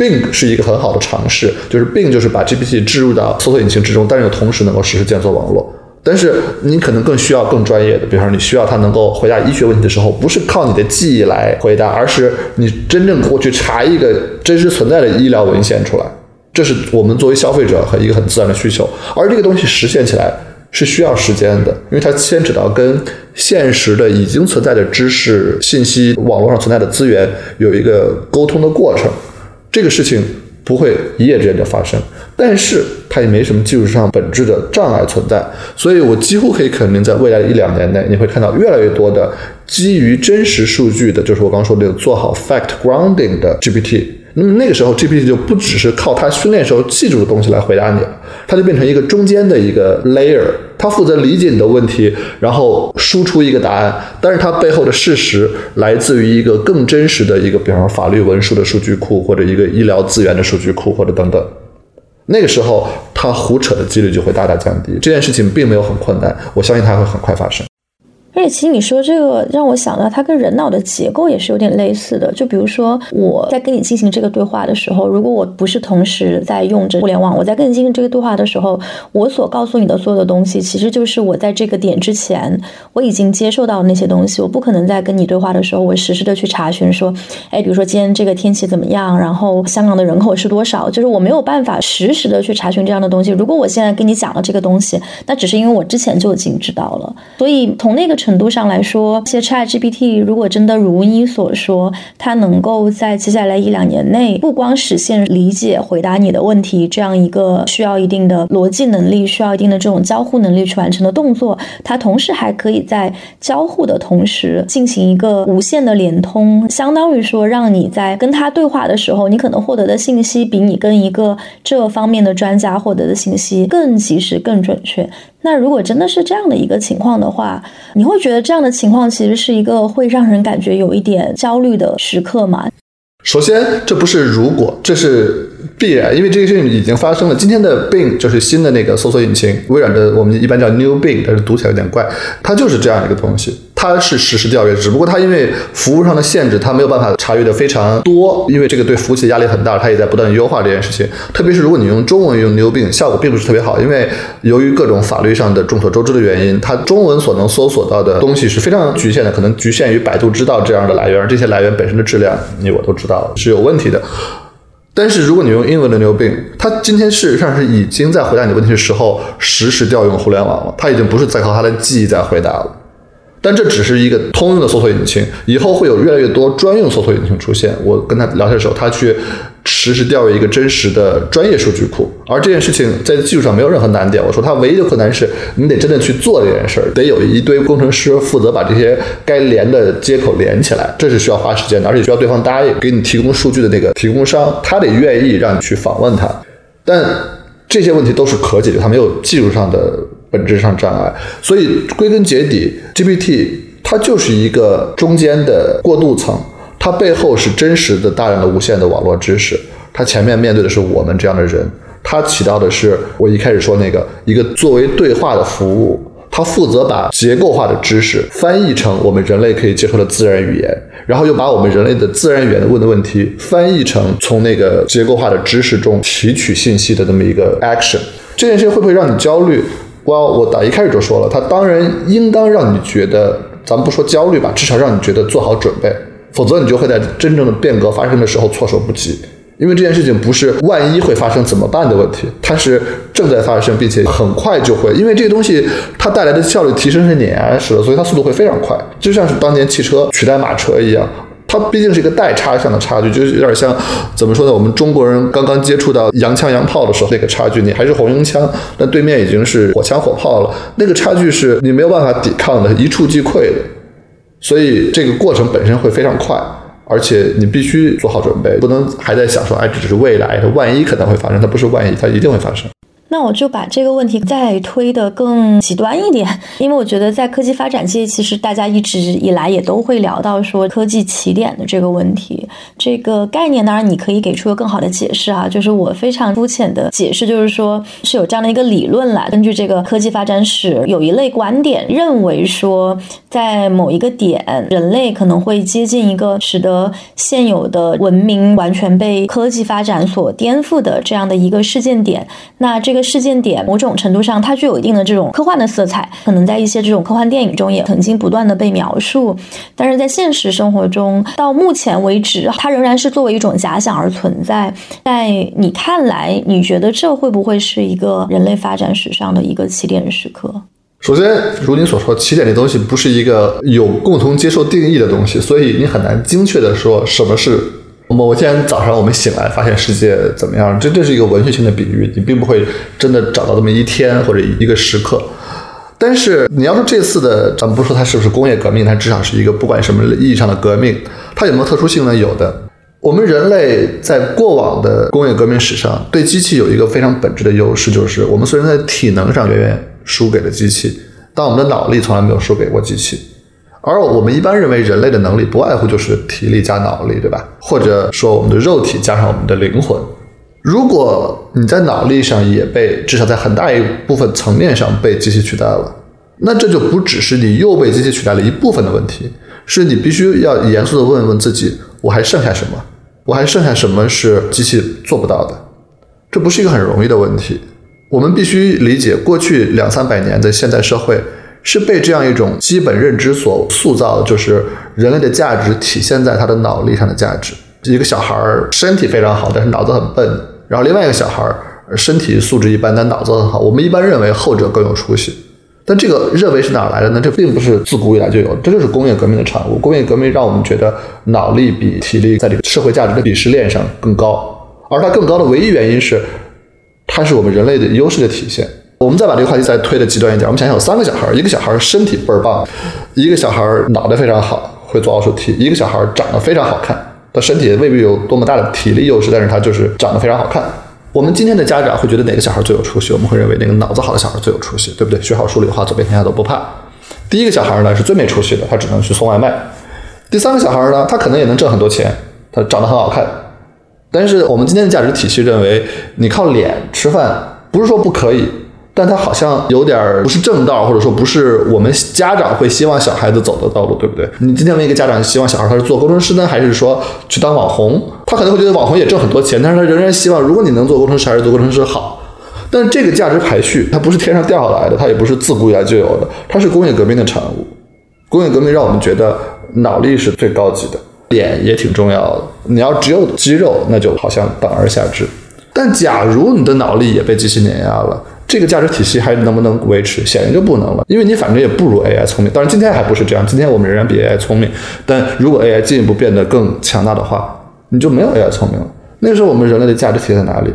并是一个很好的尝试，就是并就是把 GPT 置入到搜索引擎之中，但是同时能够实时检索网络。但是你可能更需要更专业的，比方说你需要它能够回答医学问题的时候，不是靠你的记忆来回答，而是你真正过去查一个真实存在的医疗文献出来。这是我们作为消费者和一个很自然的需求，而这个东西实现起来是需要时间的，因为它牵扯到跟现实的已经存在的知识、信息网络上存在的资源有一个沟通的过程。这个事情不会一夜之间就发生，但是它也没什么技术上本质的障碍存在，所以我几乎可以肯定，在未来的一两年内，你会看到越来越多的基于真实数据的，就是我刚说的做好 fact grounding 的 GPT。那么那个时候，GPT 就不只是靠它训练时候记住的东西来回答你了，它就变成一个中间的一个 layer，它负责理解你的问题，然后输出一个答案。但是它背后的事实来自于一个更真实的一个，比方说法律文书的数据库，或者一个医疗资源的数据库，或者等等。那个时候，它胡扯的几率就会大大降低。这件事情并没有很困难，我相信它会很快发生。而且其实你说这个让我想到，它跟人脑的结构也是有点类似的。就比如说我在跟你进行这个对话的时候，如果我不是同时在用着互联网，我在跟你进行这个对话的时候，我所告诉你的所有的东西，其实就是我在这个点之前我已经接受到的那些东西。我不可能在跟你对话的时候，我实时的去查询说，哎，比如说今天这个天气怎么样，然后香港的人口是多少，就是我没有办法实时的去查询这样的东西。如果我现在跟你讲了这个东西，那只是因为我之前就已经知道了。所以从那个。程度上来说，其实 ChatGPT 如果真的如你所说，它能够在接下来一两年内，不光实现理解、回答你的问题这样一个需要一定的逻辑能力、需要一定的这种交互能力去完成的动作，它同时还可以在交互的同时进行一个无限的连通，相当于说让你在跟他对话的时候，你可能获得的信息比你跟一个这方面的专家获得的信息更及时、更准确。那如果真的是这样的一个情况的话，你会觉得这样的情况其实是一个会让人感觉有一点焦虑的时刻吗？首先，这不是如果，这是必然，因为这个事情已经发生了。今天的 Bing 就是新的那个搜索引擎，微软的我们一般叫 New Bing，但是读起来有点怪，它就是这样一个东西。它是实时调阅，只不过它因为服务上的限制，它没有办法查阅的非常多，因为这个对服务器的压力很大，它也在不断优化这件事情。特别是如果你用中文用 New Bing，效果并不是特别好，因为由于各种法律上的众所周知的原因，它中文所能搜索到的东西是非常局限的，可能局限于百度知道这样的来源，而这些来源本身的质量你我都知道是有问题的。但是如果你用英文的 New Bing，它今天事实上是已经在回答你问题的时候实时调用互联网了，它已经不是在靠它的记忆在回答了。但这只是一个通用的搜索引擎，以后会有越来越多专用搜索引擎出现。我跟他聊天的时候，他去实时调阅一个真实的专业数据库，而这件事情在技术上没有任何难点。我说他唯一的困难是你得真的去做这件事儿，得有一堆工程师负责把这些该连的接口连起来，这是需要花时间的，而且需要对方答应给你提供数据的那个提供商，他得愿意让你去访问他。但这些问题都是可解决，他没有技术上的。本质上障碍，所以归根结底，GPT 它就是一个中间的过渡层，它背后是真实的大量的无限的网络知识，它前面面对的是我们这样的人，它起到的是我一开始说那个一个作为对话的服务，它负责把结构化的知识翻译成我们人类可以接受的自然语言，然后又把我们人类的自然语言问的问题翻译成从那个结构化的知识中提取信息的这么一个 action，这件事会不会让你焦虑？我我打一开始就说了，他当然应当让你觉得，咱不说焦虑吧，至少让你觉得做好准备，否则你就会在真正的变革发生的时候措手不及。因为这件事情不是万一会发生怎么办的问题，它是正在发生，并且很快就会。因为这个东西它带来的效率提升是碾压式的，所以它速度会非常快，就像是当年汽车取代马车一样。它毕竟是一个代差上的差距，就是有点像怎么说呢？我们中国人刚刚接触到洋枪洋炮的时候，那个差距，你还是红缨枪，但对面已经是火枪火炮了，那个差距是你没有办法抵抗的，一触即溃的。所以这个过程本身会非常快，而且你必须做好准备，不能还在想说，哎，这只是未来的，万一可能会发生，它不是万一，它一定会发生。那我就把这个问题再推得更极端一点，因为我觉得在科技发展界，其实大家一直以来也都会聊到说科技起点的这个问题。这个概念当然你可以给出个更好的解释啊，就是我非常肤浅的解释，就是说是有这样的一个理论来根据这个科技发展史，有一类观点认为说，在某一个点，人类可能会接近一个使得现有的文明完全被科技发展所颠覆的这样的一个事件点。那这个。事件点某种程度上，它具有一定的这种科幻的色彩，可能在一些这种科幻电影中也曾经不断的被描述。但是在现实生活中，到目前为止，它仍然是作为一种假想而存在。在你看来，你觉得这会不会是一个人类发展史上的一个起点时刻？首先，如你所说，起点这东西不是一个有共同接受定义的东西，所以你很难精确的说什么是。我我今天早上，我们醒来发现世界怎么样？这这是一个文学性的比喻，你并不会真的找到这么一天或者一个时刻。但是你要说这次的，咱们不说它是不是工业革命，它至少是一个不管什么意义上的革命，它有没有特殊性呢？有的。我们人类在过往的工业革命史上，对机器有一个非常本质的优势，就是我们虽然在体能上远远输给了机器，但我们的脑力从来没有输给过机器。而我们一般认为，人类的能力不外乎就是体力加脑力，对吧？或者说，我们的肉体加上我们的灵魂。如果你在脑力上也被至少在很大一部分层面上被机器取代了，那这就不只是你又被机器取代了一部分的问题，是你必须要严肃的问问自己，我还剩下什么？我还剩下什么是机器做不到的？这不是一个很容易的问题。我们必须理解，过去两三百年的现代社会是被这样一种基本认知所塑造，就是人类的价值体现在他的脑力上的价值。一个小孩儿身体非常好，但是脑子很笨；然后另外一个小孩儿身体素质一般，但脑子很好。我们一般认为后者更有出息，但这个认为是哪来的呢？这并不是自古以来就有，这就是工业革命的产物。工业革命让我们觉得脑力比体力在这个社会价值的鄙视链上更高，而它更高的唯一原因是，它是我们人类的优势的体现。我们再把这个话题再推的极端一点，我们想想有三个小孩，一个小孩身体倍儿棒，一个小孩脑袋非常好，会做奥数题，一个小孩长得非常好看。他身体未必有多么大的体力优势，但是他就是长得非常好看。我们今天的家长会觉得哪个小孩最有出息？我们会认为那个脑子好的小孩最有出息，对不对？学好数理化，走遍天下都不怕。第一个小孩呢是最没出息的，他只能去送外卖。第三个小孩呢，他可能也能挣很多钱，他长得很好看。但是我们今天的价值体系认为，你靠脸吃饭不是说不可以。但他好像有点不是正道，或者说不是我们家长会希望小孩子走的道路，对不对？你今天问一个家长，希望小孩他是做工程师呢，还是说去当网红？他可能会觉得网红也挣很多钱，但是他仍然希望，如果你能做工程师，还是做工程师好。但这个价值排序，它不是天上掉下来的，它也不是自古以来就有的，它是工业革命的产物。工业革命让我们觉得脑力是最高级的，脸也挺重要的。你要只有肌肉，那就好像等而下之。但假如你的脑力也被机器碾压了。这个价值体系还能不能维持？显然就不能了，因为你反正也不如 AI 聪明。当然，今天还不是这样，今天我们仍然比 AI 聪明。但如果 AI 进一步变得更强大的话，你就没有 AI 聪明了。那时候，我们人类的价值体现在哪里？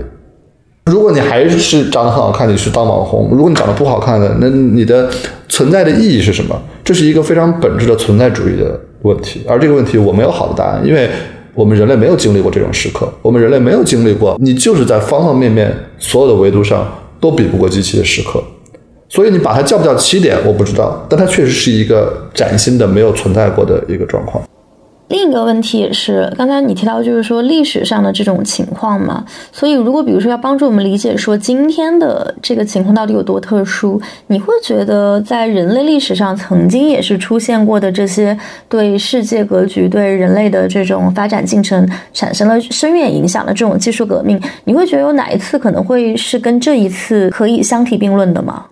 如果你还是长得很好看，你去当网红；如果你长得不好看的，那你的存在的意义是什么？这是一个非常本质的存在主义的问题。而这个问题，我没有好的答案，因为我们人类没有经历过这种时刻，我们人类没有经历过，你就是在方方面面所有的维度上。都比不过机器的时刻，所以你把它叫不叫起点，我不知道，但它确实是一个崭新的、没有存在过的一个状况。另一个问题也是，刚才你提到就是说历史上的这种情况嘛，所以如果比如说要帮助我们理解说今天的这个情况到底有多特殊，你会觉得在人类历史上曾经也是出现过的这些对世界格局、对人类的这种发展进程产生了深远影响的这种技术革命，你会觉得有哪一次可能会是跟这一次可以相提并论的吗？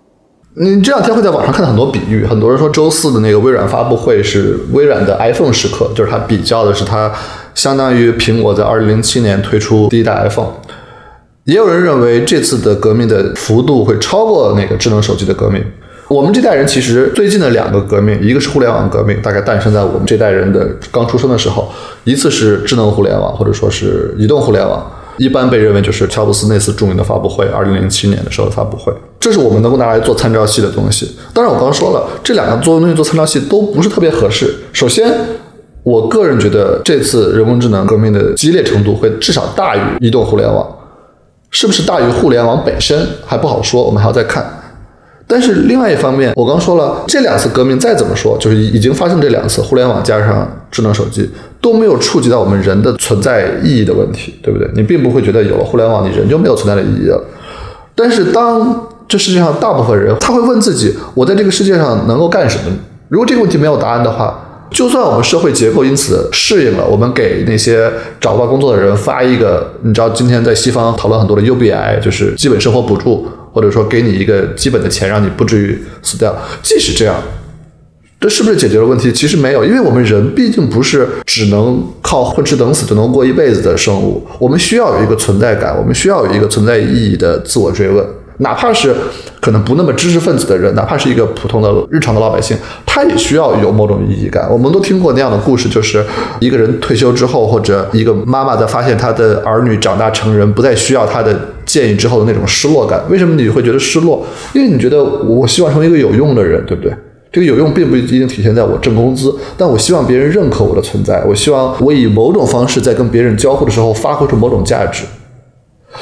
你这两天会在网上看到很多比喻，很多人说周四的那个微软发布会是微软的 iPhone 时刻，就是它比较的是它相当于苹果在二零零七年推出第一代 iPhone。也有人认为这次的革命的幅度会超过那个智能手机的革命。我们这代人其实最近的两个革命，一个是互联网革命，大概诞生在我们这代人的刚出生的时候；一次是智能互联网，或者说是移动互联网。一般被认为就是乔布斯那次著名的发布会，二零零七年的时候的发布会，这是我们能够拿来做参照系的东西。当然，我刚刚说了，这两个做东西做参照系都不是特别合适。首先，我个人觉得这次人工智能革命的激烈程度会至少大于移动互联网，是不是大于互联网本身还不好说，我们还要再看。但是另外一方面，我刚说了，这两次革命再怎么说，就是已经发生这两次，互联网加上智能手机都没有触及到我们人的存在意义的问题，对不对？你并不会觉得有了互联网，你人就没有存在的意义了。但是当这世界上大部分人他会问自己，我在这个世界上能够干什么？如果这个问题没有答案的话，就算我们社会结构因此适应了，我们给那些找不到工作的人发一个，你知道今天在西方讨论很多的 UBI，就是基本生活补助。或者说给你一个基本的钱，让你不至于死掉。即使这样，这是不是解决了问题？其实没有，因为我们人毕竟不是只能靠混吃等死就能过一辈子的生物。我们需要有一个存在感，我们需要有一个存在意义的自我追问。哪怕是可能不那么知识分子的人，哪怕是一个普通的日常的老百姓，他也需要有某种意义感。我们都听过那样的故事，就是一个人退休之后，或者一个妈妈在发现她的儿女长大成人，不再需要他的。建议之后的那种失落感，为什么你会觉得失落？因为你觉得我希望成为一个有用的人，对不对？这个有用并不一定体现在我挣工资，但我希望别人认可我的存在，我希望我以某种方式在跟别人交互的时候发挥出某种价值。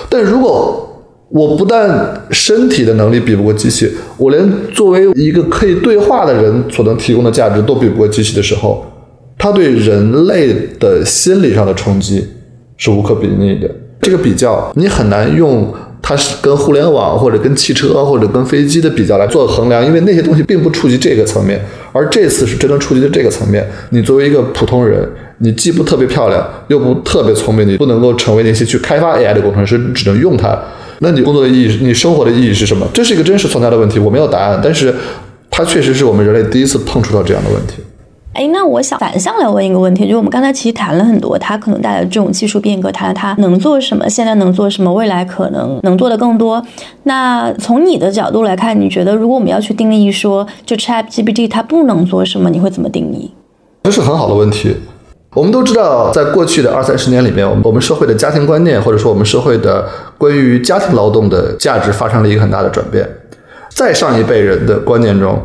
但如果我不但身体的能力比不过机器，我连作为一个可以对话的人所能提供的价值都比不过机器的时候，它对人类的心理上的冲击是无可比拟的。这个比较，你很难用它是跟互联网或者跟汽车或者跟飞机的比较来做衡量，因为那些东西并不触及这个层面，而这次是真正触及的这个层面。你作为一个普通人，你既不特别漂亮，又不特别聪明，你不能够成为那些去开发 AI 的工程师，只能用它。那你工作的意义，你生活的意义是什么？这是一个真实存在的问题，我没有答案，但是它确实是我们人类第一次碰触到这样的问题。哎，那我想反向来问一个问题，就是我们刚才其实谈了很多，它可能带来这种技术变革，它它能做什么？现在能做什么？未来可能能做的更多。那从你的角度来看，你觉得如果我们要去定义说，就 ChatGPT 它不能做什么，你会怎么定义？这是很好的问题。我们都知道，在过去的二三十年里面，我们我们社会的家庭观念，或者说我们社会的关于家庭劳动的价值，发生了一个很大的转变。在上一辈人的观念中。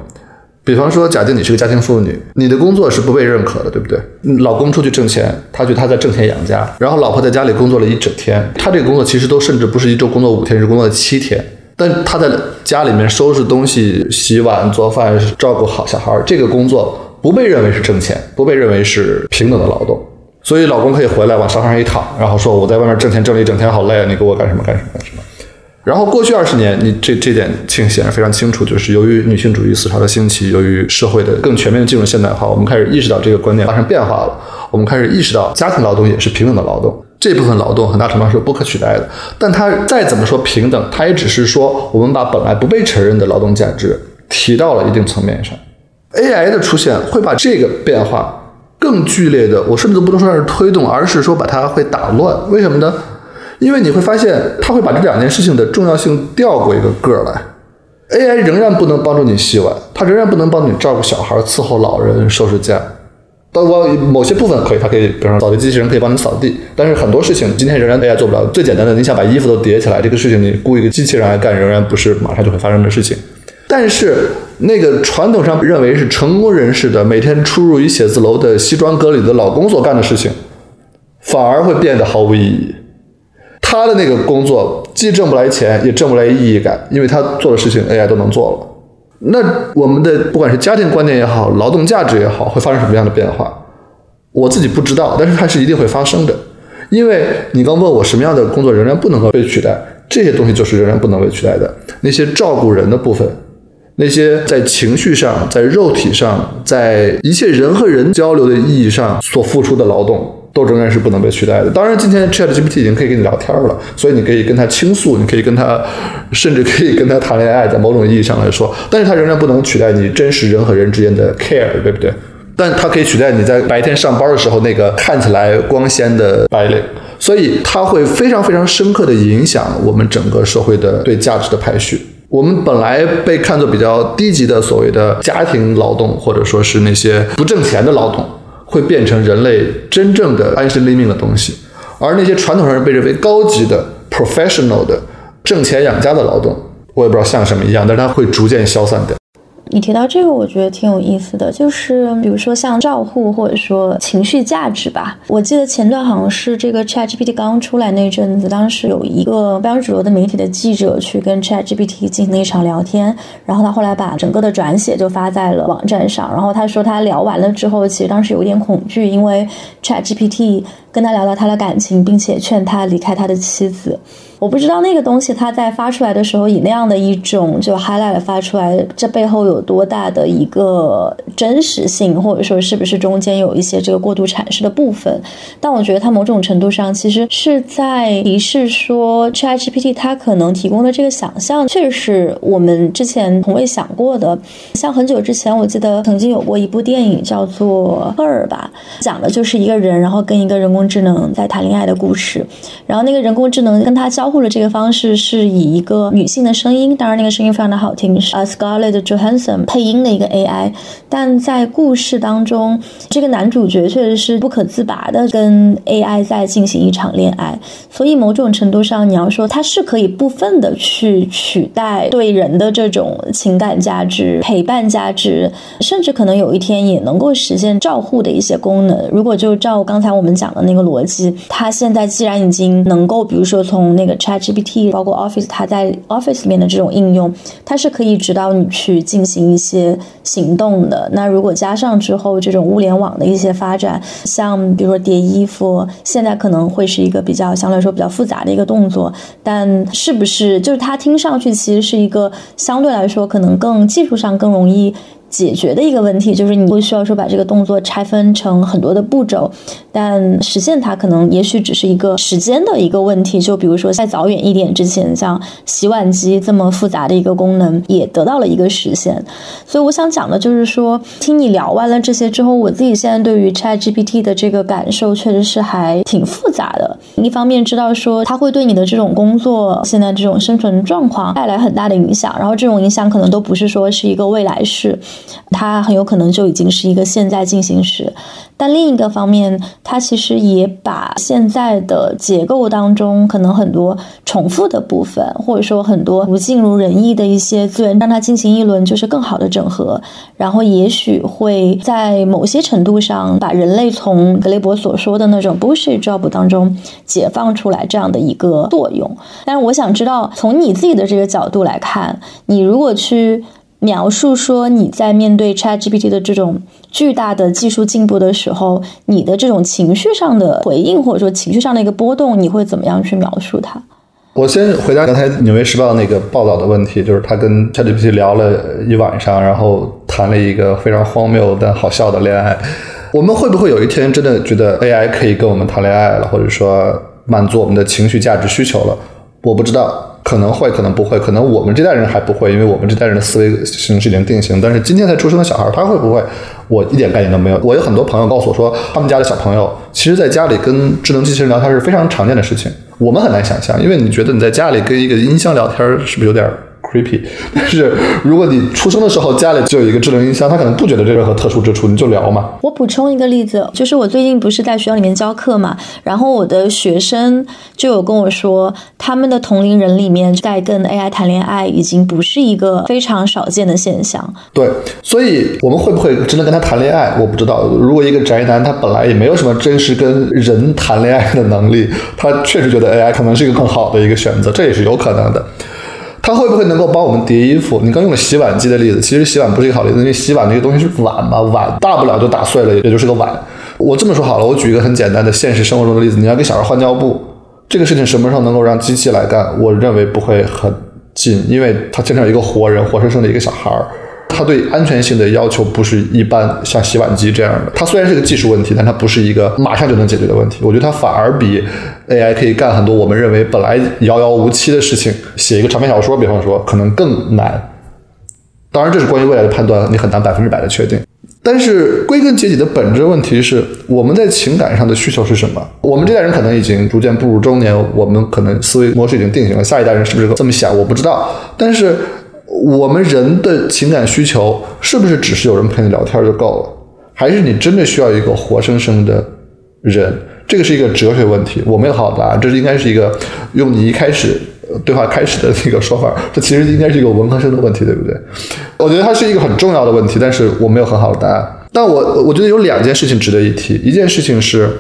比方说，假定你是个家庭妇女，你的工作是不被认可的，对不对？老公出去挣钱，他觉得他在挣钱养家，然后老婆在家里工作了一整天，他这个工作其实都甚至不是一周工作五天，是工作七天，但他在家里面收拾东西、洗碗、做饭、照顾好小孩，这个工作不被认为是挣钱，不被认为是平等的劳动，所以老公可以回来往沙发上一躺，然后说我在外面挣钱挣了一整天，好累啊，你给我干什么干什么干什么。然后过去二十年，你这这点清显然非常清楚，就是由于女性主义思潮的兴起，由于社会的更全面的进入现代化，我们开始意识到这个观念发生变化了。我们开始意识到家庭劳动也是平等的劳动，这部分劳动很大程度上是不可取代的。但它再怎么说平等，它也只是说我们把本来不被承认的劳动价值提到了一定层面上。AI 的出现会把这个变化更剧烈的，我甚至都不能说是推动，而是说把它会打乱。为什么呢？因为你会发现，它会把这两件事情的重要性调过一个个儿来。AI 仍然不能帮助你洗碗，它仍然不能帮你照顾小孩、伺候老人、收拾家。包括某些部分可以，它可以，比方说扫地机器人可以帮你扫地，但是很多事情今天仍然 AI 做不了。最简单的，你想把衣服都叠起来，这个事情你雇一个机器人来干，仍然不是马上就会发生的事情。但是那个传统上认为是成功人士的，每天出入于写字楼的西装革履的老公所干的事情，反而会变得毫无意义。他的那个工作既挣不来钱，也挣不来意义感，因为他做的事情 AI 都能做了。那我们的不管是家庭观念也好，劳动价值也好，会发生什么样的变化？我自己不知道，但是它是一定会发生的。因为你刚问我什么样的工作仍然不能够被取代，这些东西就是仍然不能被取代的。那些照顾人的部分，那些在情绪上、在肉体上、在一切人和人交流的意义上所付出的劳动。都仍然是不能被取代的。当然，今天 Chat GPT 已经可以跟你聊天了，所以你可以跟他倾诉，你可以跟他，甚至可以跟他谈恋爱。在某种意义上来说，但是它仍然不能取代你真实人和人之间的 care，对不对？但它可以取代你在白天上班的时候那个看起来光鲜的白领。所以它会非常非常深刻的影响我们整个社会的对价值的排序。我们本来被看作比较低级的所谓的家庭劳动，或者说是那些不挣钱的劳动。会变成人类真正的安身立命的东西，而那些传统上被认为高级的 professional 的挣钱养家的劳动，我也不知道像什么一样，但是它会逐渐消散掉。你提到这个，我觉得挺有意思的，就是比如说像照护或者说情绪价值吧。我记得前段好像是这个 ChatGPT 刚出来那阵子，当时有一个非常主流的媒体的记者去跟 ChatGPT 进行了一场聊天，然后他后来把整个的转写就发在了网站上，然后他说他聊完了之后，其实当时有一点恐惧，因为 ChatGPT 跟他聊到他的感情，并且劝他离开他的妻子。我不知道那个东西它在发出来的时候以那样的一种就 highlight 发出来，这背后有多大的一个真实性，或者说是不是中间有一些这个过度阐释的部分？但我觉得它某种程度上其实是在提示说，ChatGPT 它可能提供的这个想象，确实是我们之前从未想过的。像很久之前，我记得曾经有过一部电影叫做《赫尔》吧，讲的就是一个人然后跟一个人工智能在谈恋爱的故事，然后那个人工智能跟他交。交互的这个方式是以一个女性的声音，当然那个声音非常的好听，是 Scarlett Johansson 配音的一个 AI。但在故事当中，这个男主角确实是不可自拔的跟 AI 在进行一场恋爱。所以某种程度上，你要说它是可以部分的去取代对人的这种情感价值、陪伴价值，甚至可能有一天也能够实现照护的一些功能。如果就照刚才我们讲的那个逻辑，它现在既然已经能够，比如说从那个 ChatGPT，包括 Office，它在 Office 里面的这种应用，它是可以指导你去进行一些行动的。那如果加上之后这种物联网的一些发展，像比如说叠衣服，现在可能会是一个比较相对来说比较复杂的一个动作，但是不是就是它听上去其实是一个相对来说可能更技术上更容易。解决的一个问题就是你会需要说把这个动作拆分成很多的步骤，但实现它可能也许只是一个时间的一个问题。就比如说在早远一点之前，像洗碗机这么复杂的一个功能也得到了一个实现。所以我想讲的就是说，听你聊完了这些之后，我自己现在对于 Chat GPT 的这个感受确实是还挺复杂的。一方面知道说它会对你的这种工作现在这种生存状况带来很大的影响，然后这种影响可能都不是说是一个未来式。它很有可能就已经是一个现在进行时，但另一个方面，它其实也把现在的结构当中可能很多重复的部分，或者说很多不尽如人意的一些资源，让它进行一轮就是更好的整合，然后也许会在某些程度上把人类从格雷伯所说的那种 bullshit job 当中解放出来这样的一个作用。但是我想知道，从你自己的这个角度来看，你如果去。描述说你在面对 ChatGPT 的这种巨大的技术进步的时候，你的这种情绪上的回应，或者说情绪上的一个波动，你会怎么样去描述它？我先回答刚才《纽约时报》那个报道的问题，就是他跟 ChatGPT 聊了一晚上，然后谈了一个非常荒谬但好笑的恋爱。我们会不会有一天真的觉得 AI 可以跟我们谈恋爱了，或者说满足我们的情绪价值需求了？我不知道。可能会，可能不会，可能我们这代人还不会，因为我们这代人的思维形式已经定型。但是今天才出生的小孩，他会不会？我一点概念都没有。我有很多朋友告诉我说，他们家的小朋友，其实在家里跟智能机器人聊天是非常常见的事情。我们很难想象，因为你觉得你在家里跟一个音箱聊天，是不是有点？creepy，但是如果你出生的时候家里就有一个智能音箱，他可能不觉得这任何特殊之处，你就聊嘛。我补充一个例子，就是我最近不是在学校里面教课嘛，然后我的学生就有跟我说，他们的同龄人里面在跟 AI 谈恋爱，已经不是一个非常少见的现象。对，所以我们会不会真的跟他谈恋爱？我不知道。如果一个宅男他本来也没有什么真实跟人谈恋爱的能力，他确实觉得 AI 可能是一个更好的一个选择，这也是有可能的。它会不会能够帮我们叠衣服？你刚用了洗碗机的例子，其实洗碗不是一个好例子，因为洗碗那个东西是碗嘛，碗大不了就打碎了，也就是个碗。我这么说好了，我举一个很简单的现实生活中的例子，你要给小孩换尿布，这个事情什么时候能够让机器来干？我认为不会很近，因为它牵扯一个活人，活生生的一个小孩儿。它对安全性的要求不是一般像洗碗机这样的。它虽然是个技术问题，但它不是一个马上就能解决的问题。我觉得它反而比 AI 可以干很多我们认为本来遥遥无期的事情。写一个长篇小说，比方说，可能更难。当然，这是关于未来的判断，你很难百分之百的确定。但是归根结底的本质问题是，我们在情感上的需求是什么？我们这代人可能已经逐渐步入中年，我们可能思维模式已经定型了。下一代人是不是这么想？我不知道。但是。我们人的情感需求是不是只是有人陪你聊天就够了？还是你真的需要一个活生生的人？这个是一个哲学问题，我没有好答案。这是应该是一个用你一开始对话开始的那个说法，这其实应该是一个文科生的问题，对不对？我觉得它是一个很重要的问题，但是我没有很好的答案。但我我觉得有两件事情值得一提，一件事情是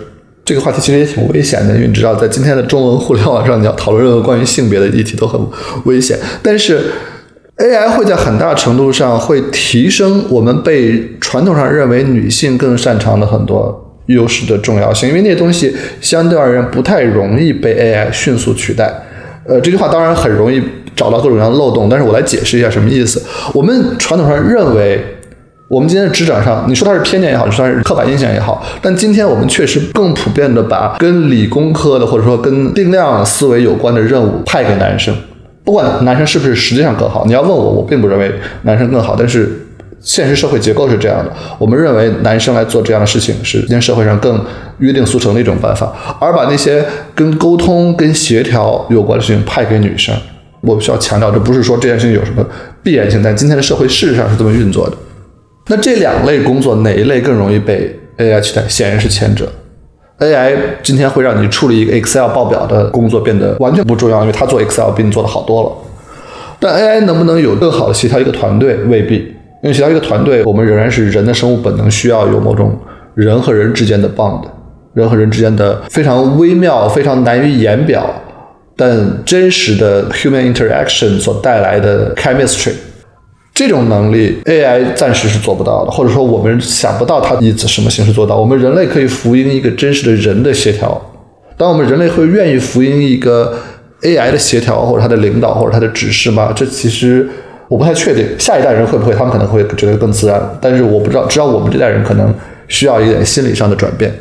这个话题其实也挺危险的，因为你知道，在今天的中文互联网上，你要讨论任何关于性别的议题都很危险，但是。AI 会在很大程度上会提升我们被传统上认为女性更擅长的很多优势的重要性，因为那些东西相对而言不太容易被 AI 迅速取代。呃，这句话当然很容易找到各种各样的漏洞，但是我来解释一下什么意思。我们传统上认为，我们今天的职场上，你说它是偏见也好，说它是刻板印象也好，但今天我们确实更普遍的把跟理工科的或者说跟定量思维有关的任务派给男生。不管男生是不是实际上更好，你要问我，我并不认为男生更好。但是现实社会结构是这样的，我们认为男生来做这样的事情是今天社会上更约定俗成的一种办法，而把那些跟沟通、跟协调有关的事情派给女生。我需要强调，这不是说这件事情有什么必然性，但今天的社会事实上是这么运作的。那这两类工作哪一类更容易被 AI 取代？显然是前者。AI 今天会让你处理一个 Excel 报表的工作变得完全不重要，因为它做 Excel 比你做的好多了。但 AI 能不能有更好的协调一个团队，未必。因为其他一个团队，我们仍然是人的生物本能，需要有某种人和人之间的 bond，人和人之间的非常微妙、非常难于言表，但真实的 human interaction 所带来的 chemistry。这种能力，AI 暂时是做不到的，或者说我们想不到它以什么形式做到。我们人类可以福音一个真实的人的协调，当我们人类会愿意福音一个 AI 的协调，或者它的领导，或者它的指示吗？这其实我不太确定。下一代人会不会？他们可能会觉得更自然，但是我不知道。至少我们这代人可能需要一点心理上的转变。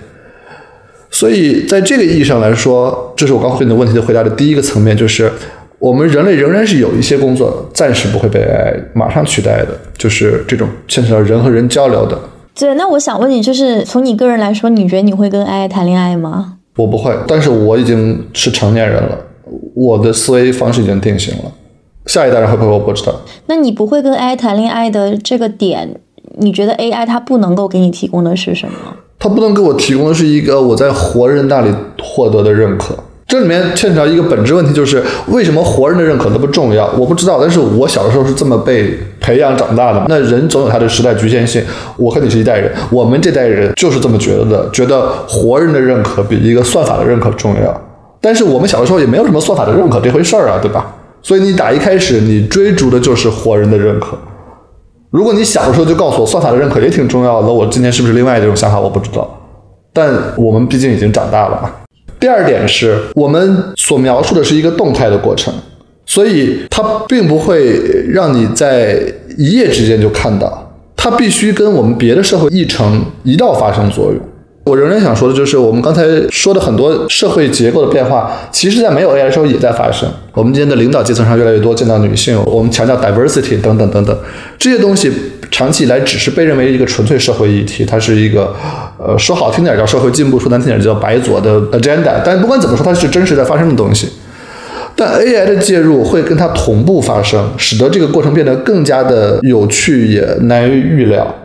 所以在这个意义上来说，这是我刚回你的问题的回答的第一个层面，就是。我们人类仍然是有一些工作暂时不会被 AI 马上取代的，就是这种牵扯到人和人交流的。对，那我想问你，就是从你个人来说，你觉得你会跟 AI 谈恋爱吗？我不会，但是我已经是成年人了，我的思维方式已经定型了。下一代人会不会我不知道。那你不会跟 AI 谈恋爱的这个点，你觉得 AI 它不能够给你提供的是什么？它不能给我提供的是一个我在活人那里获得的认可。这里面牵扯到一个本质问题，就是为什么活人的认可那么重要？我不知道，但是我小的时候是这么被培养长大的。那人总有他的时代局限性，我和你是一代人，我们这代人就是这么觉得的，觉得活人的认可比一个算法的认可重要。但是我们小的时候也没有什么算法的认可这回事儿啊，对吧？所以你打一开始你追逐的就是活人的认可。如果你小的时候就告诉我算法的认可也挺重要的，我今天是不是另外一种想法？我不知道。但我们毕竟已经长大了嘛。第二点是我们所描述的是一个动态的过程，所以它并不会让你在一夜之间就看到，它必须跟我们别的社会议程一道发生作用。我仍然想说的就是，我们刚才说的很多社会结构的变化，其实在没有 AI 的时候也在发生。我们今天的领导阶层上越来越多见到女性，我们强调 diversity 等等等等，这些东西长期以来只是被认为一个纯粹社会议题，它是一个呃说好听点叫社会进步，说难听点叫白左的 agenda。但不管怎么说，它是真实在发生的东西。但 AI 的介入会跟它同步发生，使得这个过程变得更加的有趣，也难于预料，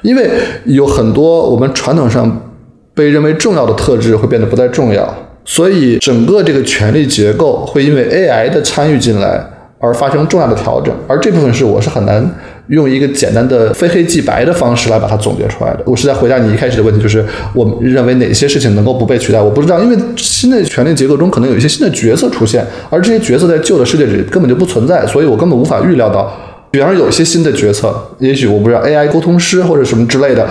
因为有很多我们传统上。被认为重要的特质会变得不再重要，所以整个这个权力结构会因为 AI 的参与进来而发生重要的调整，而这部分是我是很难用一个简单的非黑即白的方式来把它总结出来的。我是在回答你一开始的问题，就是我们认为哪些事情能够不被取代，我不知道，因为新的权力结构中可能有一些新的角色出现，而这些角色在旧的世界里根本就不存在，所以我根本无法预料到。比方说有一些新的角色，也许我不知道 AI 沟通师或者什么之类的。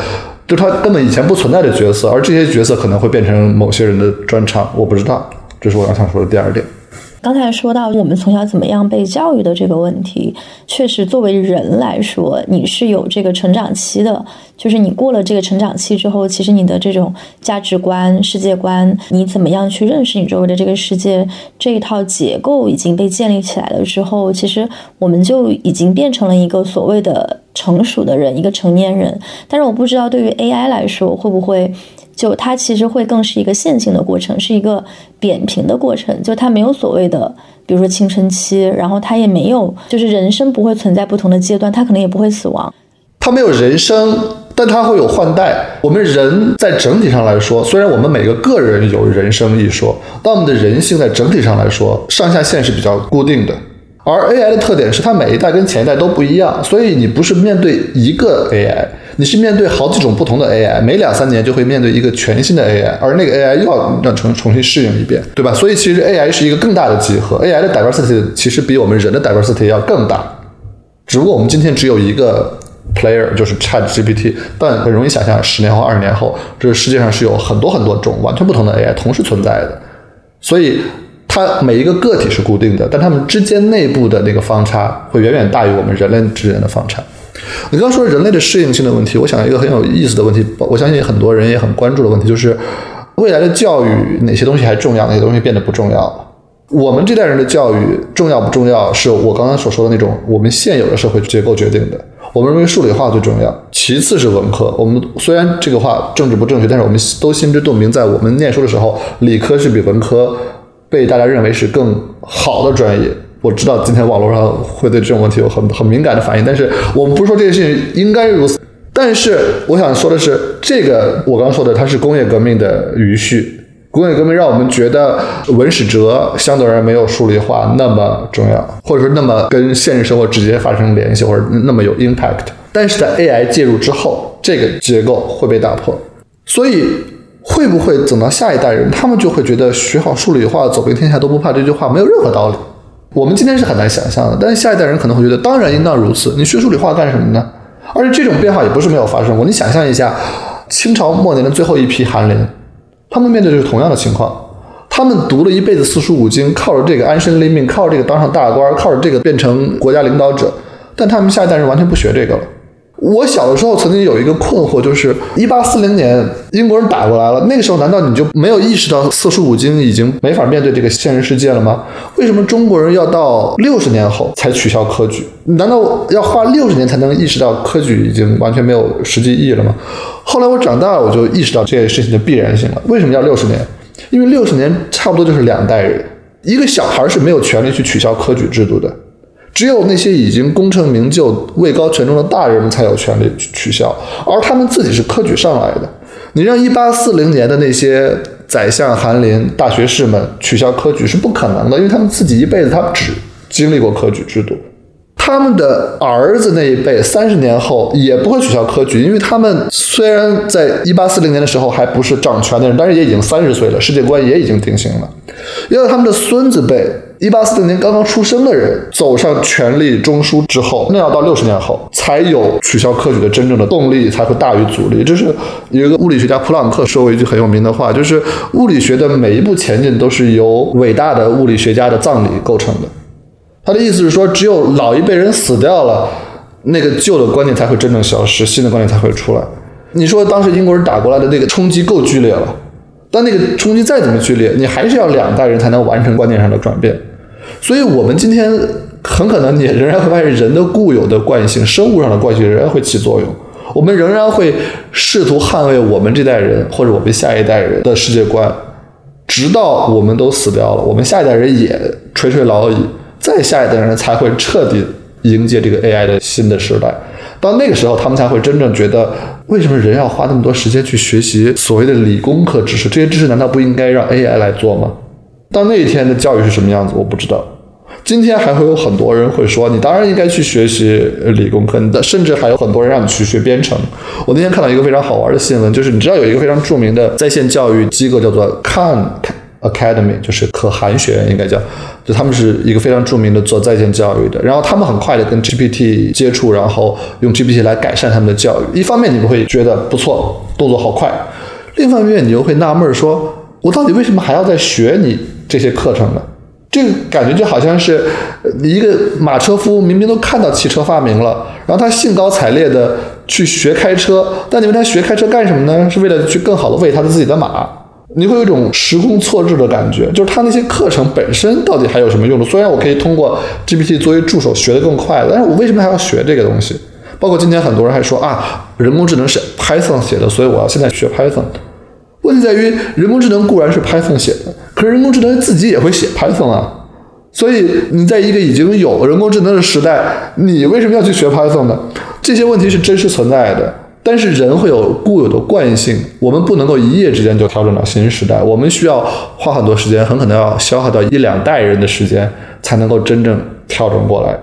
就他根本以前不存在的角色，而这些角色可能会变成某些人的专长，我不知道。这是我要想说的第二点。刚才说到我们从小怎么样被教育的这个问题，确实作为人来说，你是有这个成长期的。就是你过了这个成长期之后，其实你的这种价值观、世界观，你怎么样去认识你周围的这个世界，这一套结构已经被建立起来了之后，其实我们就已经变成了一个所谓的成熟的人，一个成年人。但是我不知道对于 AI 来说会不会，就它其实会更是一个线性的过程，是一个扁平的过程，就它没有所谓的，比如说青春期，然后它也没有，就是人生不会存在不同的阶段，它可能也不会死亡，它没有人生。但它会有换代。我们人在整体上来说，虽然我们每个个人有人生一说，但我们的人性在整体上来说，上下限是比较固定的。而 AI 的特点是它每一代跟前一代都不一样，所以你不是面对一个 AI，你是面对好几种不同的 AI，每两三年就会面对一个全新的 AI，而那个 AI 又要让重重新适应一遍，对吧？所以其实 AI 是一个更大的集合，AI 的 diversity 其实比我们人的 diversity 要更大，只不过我们今天只有一个。Player 就是 Chat GPT，但很容易想象，十年后、二十年后，这个世界上是有很多很多种完全不同的 AI 同时存在的。所以，它每一个个体是固定的，但它们之间内部的那个方差会远远大于我们人类之间的方差。你刚说人类的适应性的问题，我想一个很有意思的问题，我相信很多人也很关注的问题，就是未来的教育哪些东西还重要，哪些东西变得不重要？我们这代人的教育重要不重要，是我刚刚所说的那种我们现有的社会结构决定的。我们认为数理化最重要，其次是文科。我们虽然这个话政治不正确，但是我们都心知肚明，在我们念书的时候，理科是比文科被大家认为是更好的专业。我知道今天网络上会对这种问题有很很敏感的反应，但是我们不是说这件事情应该如此。但是我想说的是，这个我刚刚说的，它是工业革命的余绪。工业革命让我们觉得文史哲相对而言没有数理化那么重要，或者说那么跟现实生活直接发生联系，或者那么有 impact。但是在 AI 介入之后，这个结构会被打破。所以会不会等到下一代人，他们就会觉得学好数理化，走遍天下都不怕这句话没有任何道理？我们今天是很难想象的，但是下一代人可能会觉得，当然应当如此。你学数理化干什么呢？而且这种变化也不是没有发生过。你想象一下，清朝末年的最后一批翰林，他们面对的是同样的情况。他们读了一辈子四书五经，靠着这个安身立命，靠着这个当上大官，靠着这个变成国家领导者，但他们下一代人完全不学这个了。我小的时候曾经有一个困惑，就是一八四零年英国人打过来了，那个时候难道你就没有意识到四书五经已经没法面对这个现实世界了吗？为什么中国人要到六十年后才取消科举？难道要花六十年才能意识到科举已经完全没有实际意义了吗？后来我长大了，我就意识到这件事情的必然性了。为什么要六十年？因为六十年差不多就是两代人，一个小孩是没有权利去取消科举制度的。只有那些已经功成名就、位高权重的大人们才有权利去取消，而他们自己是科举上来的。你让一八四零年的那些宰相、翰林、大学士们取消科举是不可能的，因为他们自己一辈子他只经历过科举制度。他们的儿子那一辈三十年后也不会取消科举，因为他们虽然在一八四零年的时候还不是掌权的人，但是也已经三十岁了，世界观也已经定型了。要他们的孙子辈。一八四零年刚刚出生的人走上权力中枢之后，那要到六十年后才有取消科举的真正的动力，才会大于阻力。这是有一个物理学家普朗克说过一句很有名的话，就是物理学的每一步前进都是由伟大的物理学家的葬礼构成的。他的意思是说，只有老一辈人死掉了，那个旧的观念才会真正消失，新的观念才会出来。你说当时英国人打过来的那个冲击够剧烈了，但那个冲击再怎么剧烈，你还是要两代人才能完成观念上的转变。所以，我们今天很可能也仍然会发现，人的固有的惯性、生物上的惯性仍然会起作用。我们仍然会试图捍卫我们这代人或者我们下一代人的世界观，直到我们都死掉了，我们下一代人也垂垂老矣，再下一代人才会彻底迎接这个 AI 的新的时代。到那个时候，他们才会真正觉得，为什么人要花那么多时间去学习所谓的理工科知识？这些知识难道不应该让 AI 来做吗？到那一天的教育是什么样子，我不知道。今天还会有很多人会说，你当然应该去学习理工科，的甚至还有很多人让你去学编程。我那天看到一个非常好玩的新闻，就是你知道有一个非常著名的在线教育机构叫做 Khan Academy，就是可汗学院应该叫，就他们是一个非常著名的做在线教育的。然后他们很快的跟 GPT 接触，然后用 GPT 来改善他们的教育。一方面你们会觉得不错，动作好快；另一方面你又会纳闷说，我到底为什么还要再学你？这些课程的，这个感觉就好像是一个马车夫，明明都看到汽车发明了，然后他兴高采烈的去学开车，但你问他学开车干什么呢？是为了去更好的喂他的自己的马？你会有一种时空错置的感觉，就是他那些课程本身到底还有什么用处？虽然我可以通过 GPT 作为助手学得更快，但是我为什么还要学这个东西？包括今天很多人还说啊，人工智能是 Python 写的，所以我要现在学 Python。问题在于，人工智能固然是 Python 写的，可是人工智能自己也会写 Python 啊。所以你在一个已经有人工智能的时代，你为什么要去学 Python 呢？这些问题是真实存在的。但是人会有固有的惯性，我们不能够一夜之间就调整到新时代，我们需要花很多时间，很可能要消耗到一两代人的时间，才能够真正调整过来。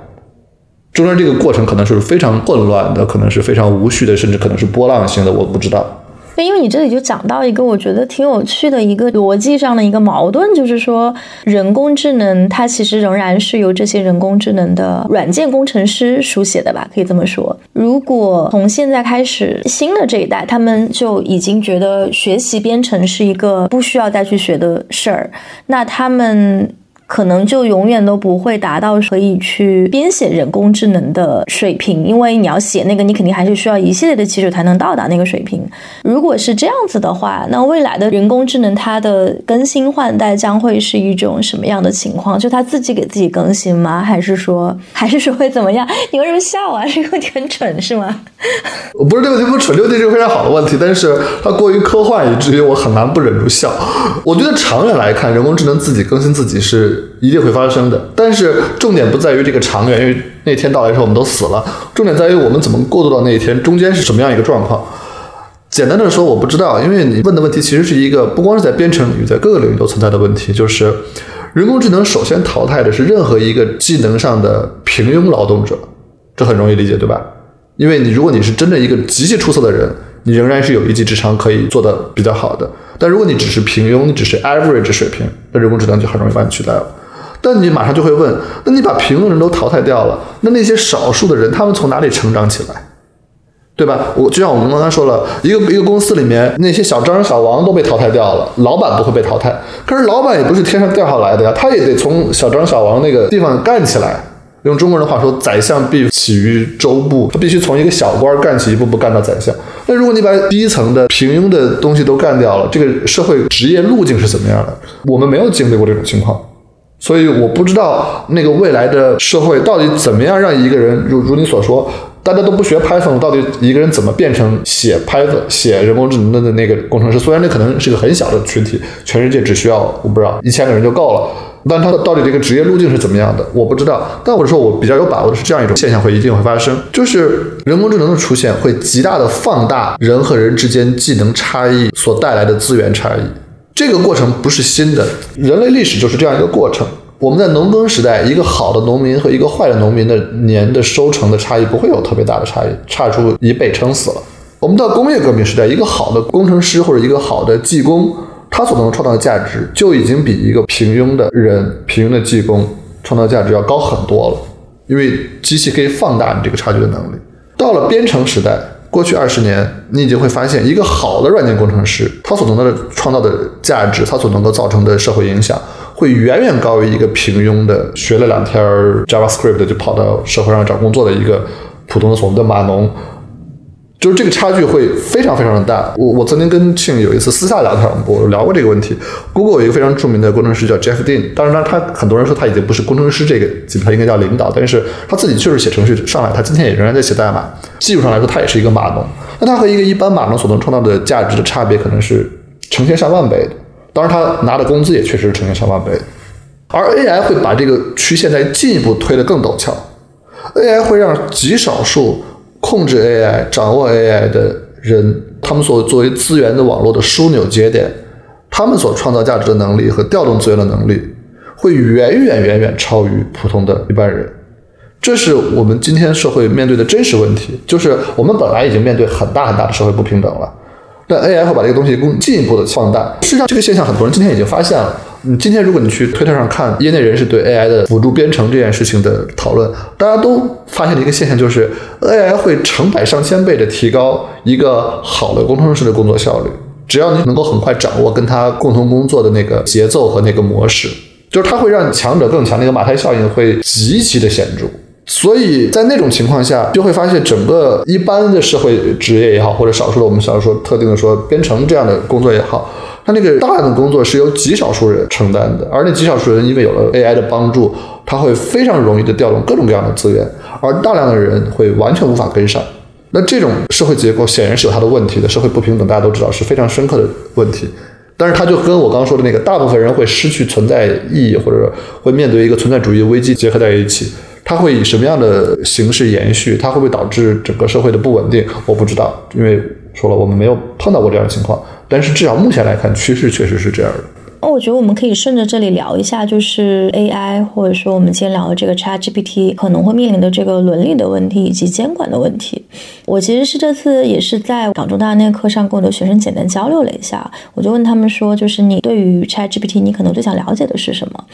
中间这个过程可能是非常混乱的，可能是非常无序的，甚至可能是波浪形的，我不知道。因为你这里就讲到一个我觉得挺有趣的一个逻辑上的一个矛盾，就是说人工智能它其实仍然是由这些人工智能的软件工程师书写的吧，可以这么说。如果从现在开始，新的这一代他们就已经觉得学习编程是一个不需要再去学的事儿，那他们。可能就永远都不会达到可以去编写人工智能的水平，因为你要写那个，你肯定还是需要一系列的基础才能到达那个水平。如果是这样子的话，那未来的人工智能它的更新换代将会是一种什么样的情况？就它自己给自己更新吗？还是说，还是说会怎么样？你为什么笑啊？这个问题很蠢是吗？我不是这个问题不蠢，这个问题是个非常好的问题，但是它过于科幻，以至于我很难不忍住笑。我觉得长远来看，人工智能自己更新自己是。一定会发生的，但是重点不在于这个长远，因为那天到来的时候我们都死了。重点在于我们怎么过渡到那一天，中间是什么样一个状况。简单的说，我不知道，因为你问的问题其实是一个不光是在编程领域，在各个领域都存在的问题，就是人工智能首先淘汰的是任何一个技能上的平庸劳动者，这很容易理解，对吧？因为你如果你是真的一个极其出色的人。你仍然是有一技之长可以做的比较好的，但如果你只是平庸，你只是 average 水平，那人工智能就很容易把你取代了。但你马上就会问，那你把平庸人都淘汰掉了，那那些少数的人，他们从哪里成长起来？对吧？我就像我们刚才说了，一个一个公司里面那些小张小王都被淘汰掉了，老板不会被淘汰。可是老板也不是天上掉下来的呀，他也得从小张小王那个地方干起来。用中国人的话说，宰相必起于州部，他必须从一个小官干起，一步步干到宰相。那如果你把低层的平庸的东西都干掉了，这个社会职业路径是怎么样的？我们没有经历过这种情况。所以我不知道那个未来的社会到底怎么样让一个人如如你所说，大家都不学 Python，到底一个人怎么变成写 Python、写人工智能的那个工程师？虽然那可能是个很小的群体，全世界只需要我不知道一千个人就够了，但他的到底这个职业路径是怎么样的，我不知道。但我说我比较有把握的是这样一种现象会一定会发生，就是人工智能的出现会极大的放大人和人之间技能差异所带来的资源差异。这个过程不是新的，人类历史就是这样一个过程。我们在农耕时代，一个好的农民和一个坏的农民的年的收成的差异不会有特别大的差异，差出一倍撑死了。我们到工业革命时代，一个好的工程师或者一个好的技工，他所能创造的价值就已经比一个平庸的人、平庸的技工创造价值要高很多了，因为机器可以放大你这个差距的能力。到了编程时代。过去二十年，你已经会发现，一个好的软件工程师，他所能的创造的价值，他所能够造成的社会影响，会远远高于一个平庸的学了两天 JavaScript 就跑到社会上找工作的一个普通的所谓的码农。就是这个差距会非常非常的大。我我曾经跟庆有一次私下聊天，我聊过这个问题。Google 有一个非常著名的工程师叫 Jeff Dean，当然呢，他很多人说他已经不是工程师这个级别，他应该叫领导。但是他自己确实写程序上来，他今天也仍然在写代码。技术上来说，他也是一个码农。那他和一个一般码农所能创造的价值的差别，可能是成千上万倍的。当然，他拿的工资也确实是成千上万倍的。而 AI 会把这个曲线再进一步推得更陡峭，AI 会让极少数。控制 AI、掌握 AI 的人，他们所作为资源的网络的枢纽节点，他们所创造价值的能力和调动资源的能力，会远远远远超于普通的一般人。这是我们今天社会面对的真实问题，就是我们本来已经面对很大很大的社会不平等了，但 AI 会把这个东西更进一步的放大。实际上，这个现象很多人今天已经发现了。你今天如果你去推特上看业内人士对 AI 的辅助编程这件事情的讨论，大家都发现了一个现象，就是 AI 会成百上千倍的提高一个好的工程师的工作效率。只要你能够很快掌握跟他共同工作的那个节奏和那个模式，就是它会让强者更强，那个马太效应会极其的显著。所以在那种情况下，就会发现整个一般的社会职业也好，或者少数的我们想说特定的说编程这样的工作也好。他那个大量的工作是由极少数人承担的，而那极少数人因为有了 AI 的帮助，他会非常容易的调动各种各样的资源，而大量的人会完全无法跟上。那这种社会结构显然是有它的问题的，社会不平等大家都知道是非常深刻的问题。但是它就跟我刚刚说的那个大部分人会失去存在意义，或者会面对一个存在主义危机结合在一起，它会以什么样的形式延续？它会不会导致整个社会的不稳定？我不知道，因为说了我们没有碰到过这样的情况。但是至少目前来看，趋势确实是这样的。那我觉得我们可以顺着这里聊一下，就是 AI，或者说我们今天聊的这个 ChatGPT 可能会面临的这个伦理的问题以及监管的问题。我其实是这次也是在港中大那课上跟我的学生简单交流了一下，我就问他们说，就是你对于 ChatGPT，你可能最想了解的是什么？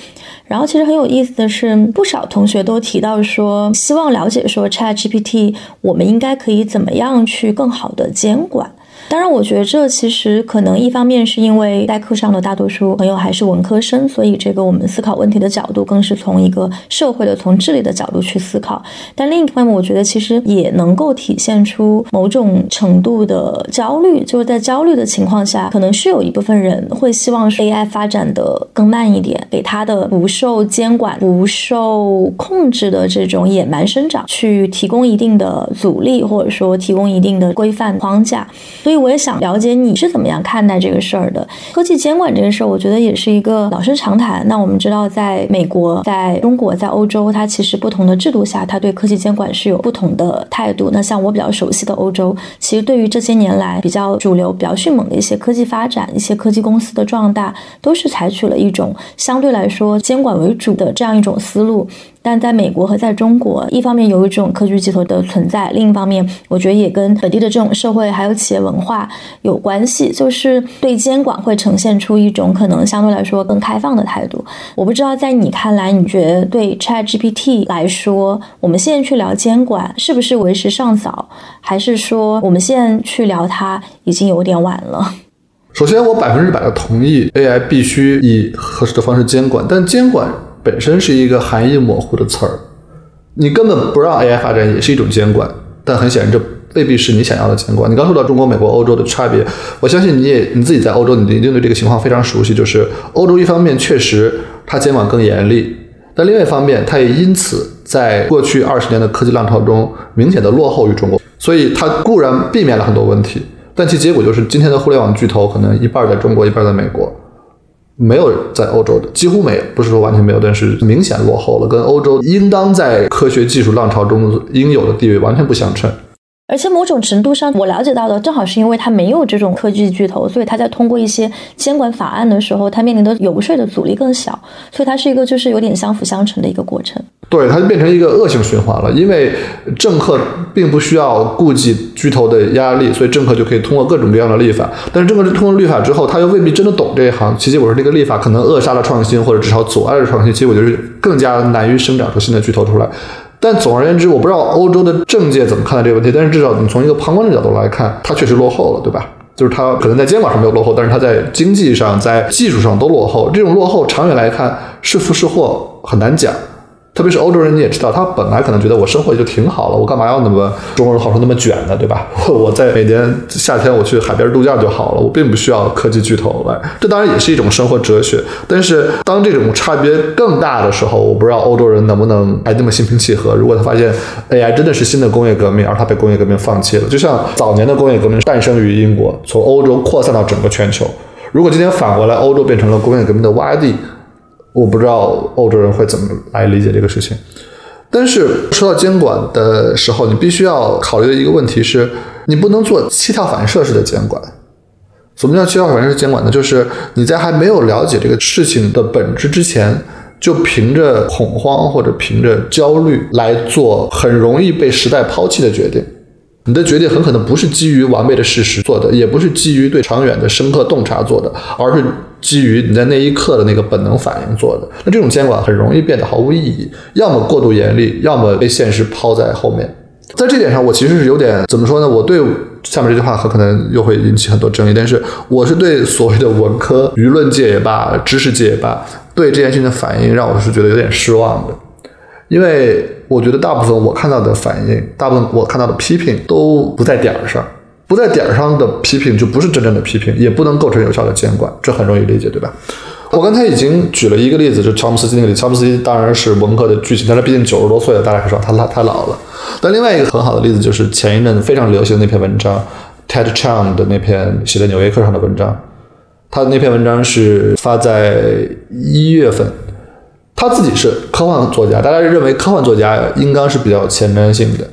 然后其实很有意思的是，不少同学都提到说，希望了解说 ChatGPT，我们应该可以怎么样去更好的监管。当然，我觉得这其实可能一方面是因为代课上的大多数朋友还是文科生，所以这个我们思考问题的角度更是从一个社会的、从治理的角度去思考。但另一方面，我觉得其实也能够体现出某种程度的焦虑，就是在焦虑的情况下，可能是有一部分人会希望 AI 发展的更慢一点，给它的不受监管、不受控制的这种野蛮生长去提供一定的阻力，或者说提供一定的规范框架。所以。所以我也想了解你是怎么样看待这个事儿的。科技监管这个事儿，我觉得也是一个老生常谈。那我们知道，在美国、在中国、在欧洲，它其实不同的制度下，它对科技监管是有不同的态度。那像我比较熟悉的欧洲，其实对于这些年来比较主流、比较迅猛的一些科技发展、一些科技公司的壮大，都是采取了一种相对来说监管为主的这样一种思路。但在美国和在中国，一方面有一种科技巨头的存在，另一方面，我觉得也跟本地的这种社会还有企业文化有关系，就是对监管会呈现出一种可能相对来说更开放的态度。我不知道在你看来，你觉得对 Chat GPT 来说，我们现在去聊监管是不是为时尚早，还是说我们现在去聊它已经有点晚了？首先，我百分之百的同意 AI 必须以合适的方式监管，但监管本身是一个含义模糊的词儿，你根本不让 AI 发展也是一种监管，但很显然这未必是你想要的监管。你刚说到中国、美国、欧洲的差别，我相信你也你自己在欧洲，你一定对这个情况非常熟悉。就是欧洲一方面确实它监管更严厉，但另外一方面，它也因此在过去二十年的科技浪潮中明显的落后于中国，所以它固然避免了很多问题。但其结果就是，今天的互联网巨头可能一半在中国，一半在美国，没有在欧洲的，几乎没有，不是说完全没有，但是明显落后了，跟欧洲应当在科学技术浪潮中应有的地位完全不相称。而且某种程度上，我了解到的正好是因为它没有这种科技巨头，所以它在通过一些监管法案的时候，它面临的游说的阻力更小，所以它是一个就是有点相辅相成的一个过程。对，它就变成一个恶性循环了，因为政客并不需要顾及巨头的压力，所以政客就可以通过各种各样的立法。但是政客通过立法之后，他又未必真的懂这一行，其实我说这个立法可能扼杀了创新，或者至少阻碍了创新，结果就是更加难于生长出新的巨头出来。但总而言之，我不知道欧洲的政界怎么看待这个问题。但是至少你从一个旁观的角度来看，它确实落后了，对吧？就是它可能在监管上没有落后，但是它在经济上、在技术上都落后。这种落后长远来看是福是祸很难讲。特别是欧洲人，你也知道，他本来可能觉得我生活也就挺好了，我干嘛要那么中国人好说那么卷呢，对吧？我在每年夏天我去海边度假就好了，我并不需要科技巨头来。这当然也是一种生活哲学。但是当这种差别更大的时候，我不知道欧洲人能不能还那么心平气和。如果他发现 AI 真的是新的工业革命，而他被工业革命放弃了，就像早年的工业革命诞生于英国，从欧洲扩散到整个全球。如果今天反过来，欧洲变成了工业革命的洼地。我不知道欧洲人会怎么来理解这个事情，但是说到监管的时候，你必须要考虑的一个问题是，你不能做七跳反射式的监管。什么叫七跳反射式监管呢？就是你在还没有了解这个事情的本质之前，就凭着恐慌或者凭着焦虑来做很容易被时代抛弃的决定。你的决定很可能不是基于完备的事实做的，也不是基于对长远的深刻洞察做的，而是基于你在那一刻的那个本能反应做的。那这种监管很容易变得毫无意义，要么过度严厉，要么被现实抛在后面。在这点上，我其实是有点怎么说呢？我对下面这句话很可能又会引起很多争议，但是我是对所谓的文科舆论界也罢，知识界也罢，对这件事情的反应让我是觉得有点失望的。因为我觉得大部分我看到的反应，大部分我看到的批评都不在点儿上，不在点上的批评就不是真正的批评，也不能构成有效的监管，这很容易理解，对吧？我刚才已经举了一个例子，就乔姆斯基那个例子。乔姆斯基当然是文科的巨星，但他毕竟九十多岁了，大家可以说他他太老了。但另外一个很好的例子就是前一阵非常流行的那篇文章，Ted Chiang 的那篇写在《纽约客》上的文章，他的那篇文章是发在一月份。他自己是科幻作家，大家认为科幻作家应当是比较前瞻性的，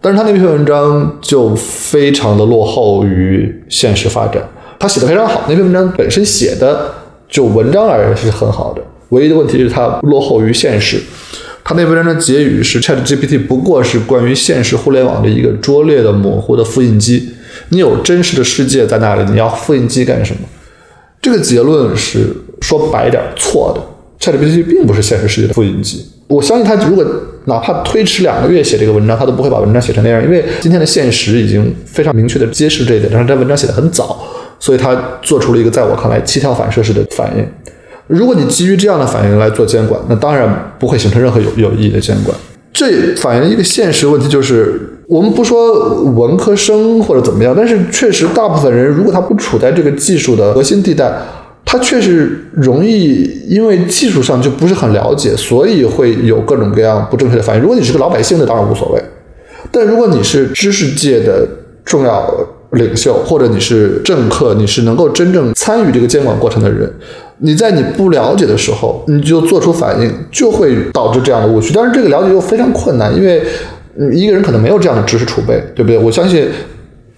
但是他那篇文章就非常的落后于现实发展。他写的非常好，那篇文章本身写的就文章而言是很好的，唯一的问题是他落后于现实。他那篇文章的结语是 ChatGPT 不过是关于现实互联网的一个拙劣的模糊的复印机。你有真实的世界在那里，你要复印机干什么？这个结论是说白点错的。ChatGPT 并不是现实世界的复印机。我相信他如果哪怕推迟两个月写这个文章，他都不会把文章写成那样，因为今天的现实已经非常明确的揭示这一点。但是这文章写的很早，所以他做出了一个在我看来七跳反射式的反应。如果你基于这样的反应来做监管，那当然不会形成任何有有意义的监管。这反映一个现实问题，就是我们不说文科生或者怎么样，但是确实大部分人如果他不处在这个技术的核心地带。他确实容易，因为技术上就不是很了解，所以会有各种各样不正确的反应。如果你是个老百姓的，当然无所谓；但如果你是知识界的重要领袖，或者你是政客，你是能够真正参与这个监管过程的人，你在你不了解的时候，你就做出反应，就会导致这样的误区。但是这个了解又非常困难，因为一个人可能没有这样的知识储备，对不对？我相信。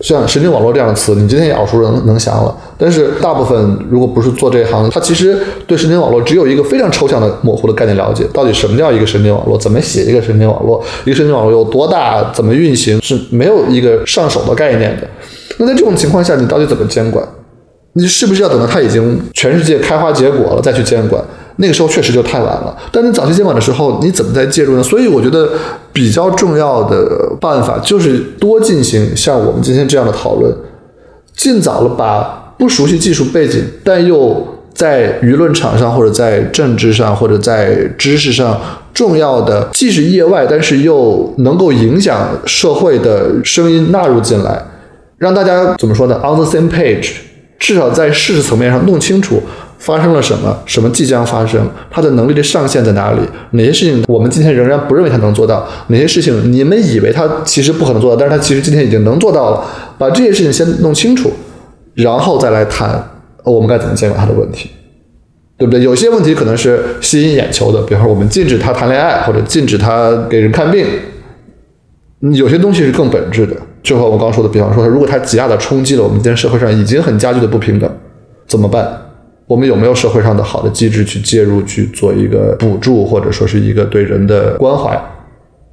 像神经网络这样的词，你今天也耳熟能能详了。但是大部分如果不是做这一行，他其实对神经网络只有一个非常抽象的、模糊的概念了解。到底什么叫一个神经网络？怎么写一个神经网络？一个神经网络有多大？怎么运行？是没有一个上手的概念的。那在这种情况下，你到底怎么监管？你是不是要等到它已经全世界开花结果了再去监管？那个时候确实就太晚了。但你早期监管的时候，你怎么在介入呢？所以我觉得比较重要的办法就是多进行像我们今天这样的讨论，尽早的把不熟悉技术背景，但又在舆论场上或者在政治上或者在知识上重要的，既是业外，但是又能够影响社会的声音纳入进来，让大家怎么说呢？On the same page。至少在事实层面上弄清楚发生了什么，什么即将发生，他的能力的上限在哪里，哪些事情我们今天仍然不认为他能做到，哪些事情你们以为他其实不可能做到，但是他其实今天已经能做到了。把这些事情先弄清楚，然后再来谈我们该怎么监管他的问题，对不对？有些问题可能是吸引眼球的，比方说我们禁止他谈恋爱，或者禁止他给人看病。有些东西是更本质的，就和我刚说的，比方说，如果他极大的冲击了我们今天社会上已经很加剧的不平等，怎么办？我们有没有社会上的好的机制去介入，去做一个补助，或者说是一个对人的关怀？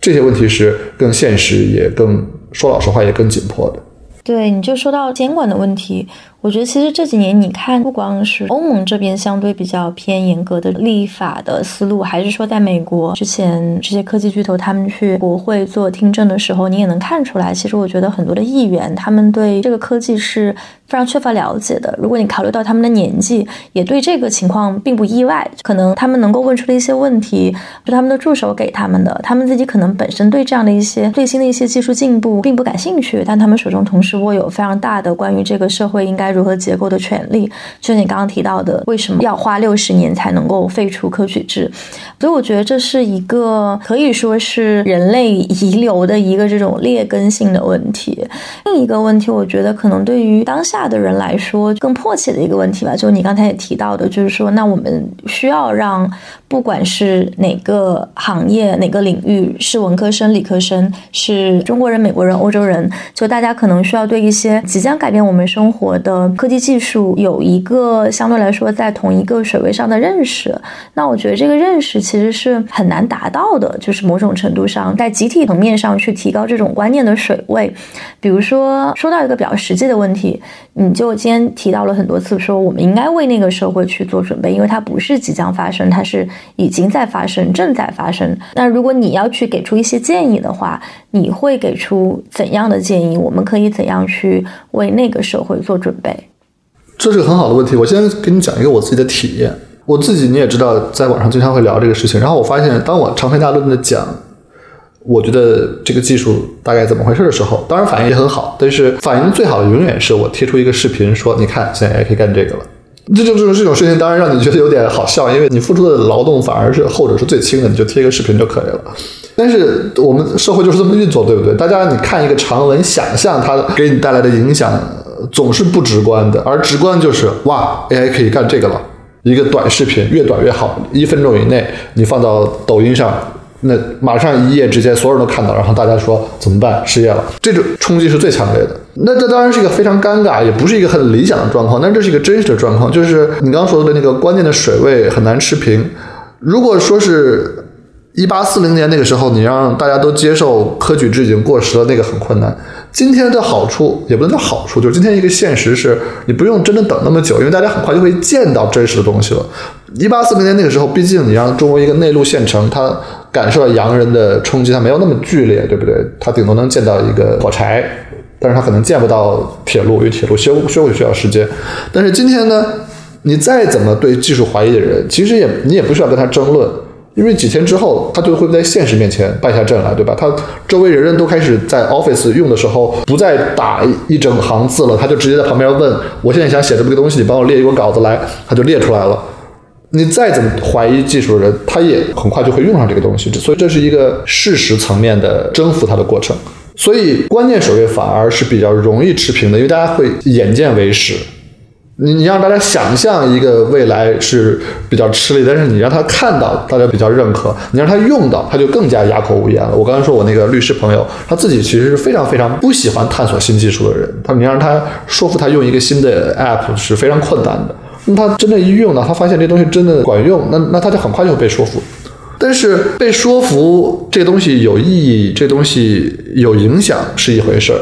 这些问题是更现实，也更说老实话，也更紧迫的。对，你就说到监管的问题。我觉得其实这几年，你看，不光是欧盟这边相对比较偏严格的立法的思路，还是说在美国之前这些科技巨头他们去国会做听证的时候，你也能看出来，其实我觉得很多的议员他们对这个科技是非常缺乏了解的。如果你考虑到他们的年纪，也对这个情况并不意外。可能他们能够问出的一些问题，是他们的助手给他们的，他们自己可能本身对这样的一些最新的一些技术进步并不感兴趣，但他们手中同时握有非常大的关于这个社会应该。如何结构的权利，就你刚刚提到的，为什么要花六十年才能够废除科举制？所以我觉得这是一个可以说是人类遗留的一个这种劣根性的问题。另一个问题，我觉得可能对于当下的人来说更迫切的一个问题吧，就你刚才也提到的，就是说，那我们需要让不管是哪个行业、哪个领域，是文科生、理科生，是中国人、美国人、欧洲人，就大家可能需要对一些即将改变我们生活的。科技技术有一个相对来说在同一个水位上的认识，那我觉得这个认识其实是很难达到的，就是某种程度上在集体层面上去提高这种观念的水位。比如说，说到一个比较实际的问题，你就今天提到了很多次，说我们应该为那个社会去做准备，因为它不是即将发生，它是已经在发生，正在发生。那如果你要去给出一些建议的话，你会给出怎样的建议？我们可以怎样去为那个社会做准备？这是个很好的问题。我先给你讲一个我自己的体验。我自己你也知道，在网上经常会聊这个事情。然后我发现，当我长篇大论的讲，我觉得这个技术大概怎么回事的时候，当然反应也很好。但是反应最好的永远是我贴出一个视频，说你看，现在也可以干这个了。这就这种这种事情，当然让你觉得有点好笑，因为你付出的劳动反而是后者是最轻的，你就贴一个视频就可以了。但是我们社会就是这么运作，对不对？大家你看一个长文，想象它给你带来的影响，总是不直观的，而直观就是哇，AI 可以干这个了。一个短视频越短越好，一分钟以内你放到抖音上，那马上一夜之间所有人都看到，然后大家说怎么办？失业了，这种冲击是最强烈的。那这当然是一个非常尴尬，也不是一个很理想的状况，但这是一个真实的状况，就是你刚刚说的那个关键的水位很难持平。如果说是。一八四零年那个时候，你让大家都接受科举制已经过时了，那个很困难。今天的好处也不能叫好处，就是今天一个现实是，你不用真的等那么久，因为大家很快就会见到真实的东西了。一八四零年那个时候，毕竟你让中国一个内陆县城，它感受到洋人的冲击，它没有那么剧烈，对不对？它顶多能见到一个火柴，但是它可能见不到铁路，因为铁路修修会需要时间。但是今天呢，你再怎么对技术怀疑的人，其实也你也不需要跟他争论。因为几天之后，他就会在现实面前败下阵来，对吧？他周围人人都开始在 Office 用的时候，不再打一整行字了，他就直接在旁边问：“我现在想写这么个东西，你帮我列一个稿子来。”他就列出来了。你再怎么怀疑技术的人，他也很快就会用上这个东西。所以这是一个事实层面的征服他的过程。所以关键水位反而是比较容易持平的，因为大家会眼见为实。你你让大家想象一个未来是比较吃力，但是你让他看到，大家比较认可；你让他用到，他就更加哑口无言了。我刚才说我那个律师朋友，他自己其实是非常非常不喜欢探索新技术的人。他你让他说服他用一个新的 app 是非常困难的。那他真正一用到，他发现这东西真的管用，那那他就很快就会被说服。但是被说服这东西有意义，这东西有影响是一回事儿，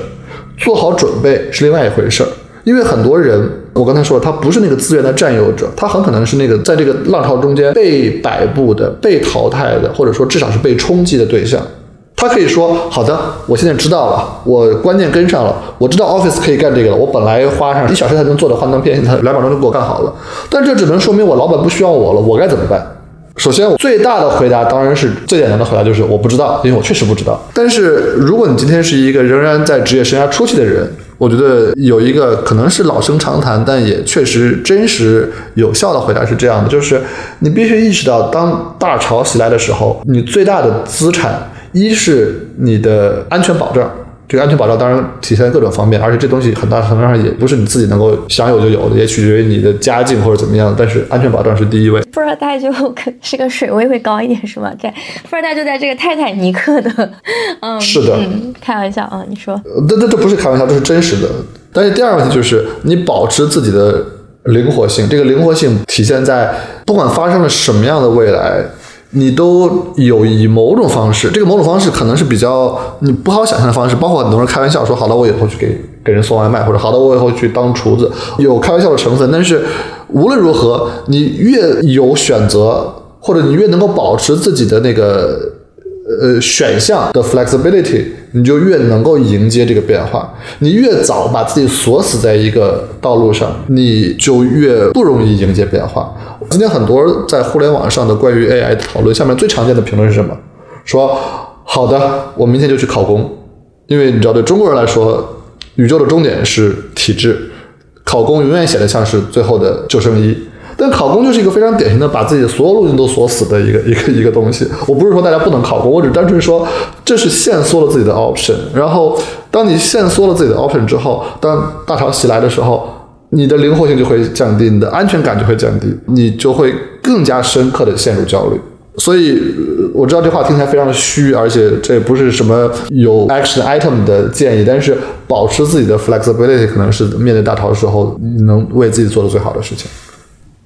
做好准备是另外一回事儿。因为很多人，我刚才说了，他不是那个资源的占有者，他很可能是那个在这个浪潮中间被摆布的、被淘汰的，或者说至少是被冲击的对象。他可以说：“好的，我现在知道了，我观念跟上了，我知道 Office 可以干这个了。我本来花上一小时才能做的幻灯片，他两秒钟就给我干好了。但这只能说明我老板不需要我了，我该怎么办？”首先，最大的回答当然是最简单的回答，就是我不知道，因为我确实不知道。但是，如果你今天是一个仍然在职业生涯初期的人，我觉得有一个可能是老生常谈，但也确实真实有效的回答是这样的：就是你必须意识到，当大潮袭来的时候，你最大的资产一是你的安全保障。这个安全保障当然体现在各种方面，而且这东西很大程度上也不是你自己能够享有就有的，也取决于你的家境或者怎么样。但是安全保障是第一位。富二代就 是个水位会高一点，是吗？在富二代就在这个泰坦尼克的，嗯，是的，开玩笑啊，你说，这这这不是开玩笑，这是真实的。但是第二个问题就是你保持自己的灵活性，这个灵活性体现在不管发生了什么样的未来。你都有以某种方式，这个某种方式可能是比较你不好想象的方式，包括很多人开玩笑说，好的，我以后去给给人送外卖，或者好的，我以后去当厨子，有开玩笑的成分。但是无论如何，你越有选择，或者你越能够保持自己的那个。呃，选项的 flexibility，你就越能够迎接这个变化。你越早把自己锁死在一个道路上，你就越不容易迎接变化。今天很多在互联网上的关于 AI 的讨论，下面最常见的评论是什么？说好的，我明天就去考公，因为你知道，对中国人来说，宇宙的终点是体制，考公永远显得像是最后的救生衣。但考公就是一个非常典型的把自己所有路径都锁死的一个一个一个东西。我不是说大家不能考公，我只单纯说这是限缩了自己的 option。然后，当你限缩了自己的 option 之后，当大潮袭来的时候，你的灵活性就会降低，你的安全感就会降低，你就会更加深刻的陷入焦虑。所以我知道这话听起来非常的虚，而且这也不是什么有 action item 的建议，但是保持自己的 flexibility 可能是面对大潮的时候你能为自己做的最好的事情。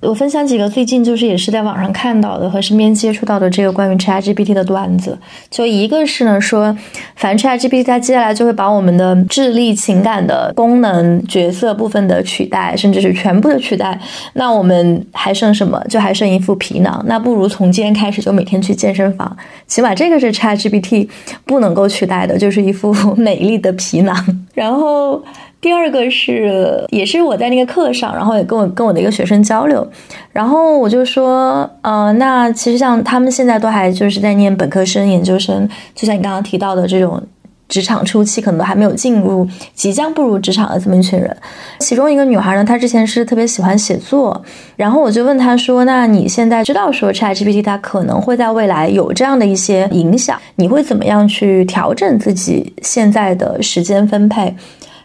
我分享几个最近就是也是在网上看到的和身边接触到的这个关于 ChatGPT 的段子。就一个是呢说，反正 ChatGPT 它接下来就会把我们的智力、情感的功能、角色部分的取代，甚至是全部的取代。那我们还剩什么？就还剩一副皮囊。那不如从今天开始就每天去健身房，起码这个是 ChatGPT 不能够取代的，就是一副美丽的皮囊。然后。第二个是，也是我在那个课上，然后也跟我跟我的一个学生交流，然后我就说，呃，那其实像他们现在都还就是在念本科生、研究生，就像你刚刚提到的这种职场初期，可能都还没有进入，即将步入职场的这么一群人。其中一个女孩呢，她之前是特别喜欢写作，然后我就问她说，那你现在知道说 ChatGPT 它可能会在未来有这样的一些影响，你会怎么样去调整自己现在的时间分配？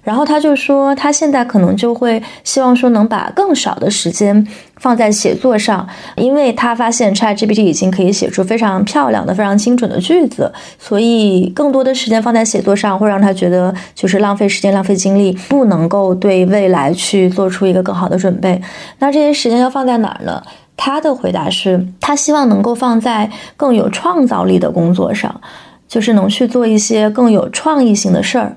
然后他就说，他现在可能就会希望说能把更少的时间放在写作上，因为他发现 ChatGPT 已经可以写出非常漂亮的、非常精准的句子，所以更多的时间放在写作上会让他觉得就是浪费时间、浪费精力，不能够对未来去做出一个更好的准备。那这些时间要放在哪儿呢？他的回答是他希望能够放在更有创造力的工作上，就是能去做一些更有创意性的事儿。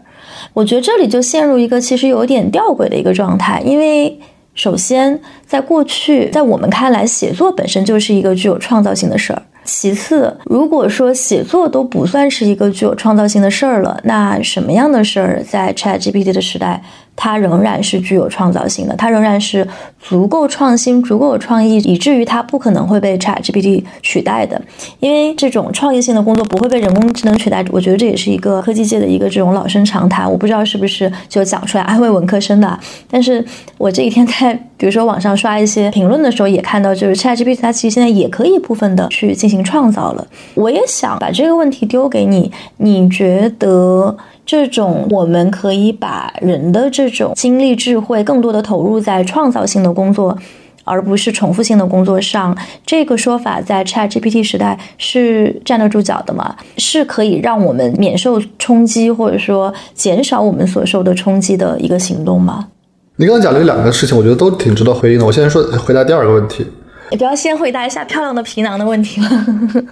我觉得这里就陷入一个其实有点吊诡的一个状态，因为首先在过去，在我们看来，写作本身就是一个具有创造性的事儿。其次，如果说写作都不算是一个具有创造性的事儿了，那什么样的事儿在 ChatGPT 的时代？它仍然是具有创造性的，它仍然是足够创新、足够有创意，以至于它不可能会被 ChatGPT 取代的。因为这种创业性的工作不会被人工智能取代，我觉得这也是一个科技界的一个这种老生常谈。我不知道是不是就讲出来安慰文科生的。但是我这几天在比如说网上刷一些评论的时候，也看到就是 ChatGPT 它其实现在也可以部分的去进行创造了。我也想把这个问题丢给你，你觉得？这种我们可以把人的这种精力、智慧更多的投入在创造性的工作，而不是重复性的工作上。这个说法在 Chat GPT 时代是站得住脚的吗？是可以让我们免受冲击，或者说减少我们所受的冲击的一个行动吗？你刚刚讲的这两个事情，我觉得都挺值得回应的。我先说回答第二个问题。你不要先回答一下漂亮的皮囊的问题吗？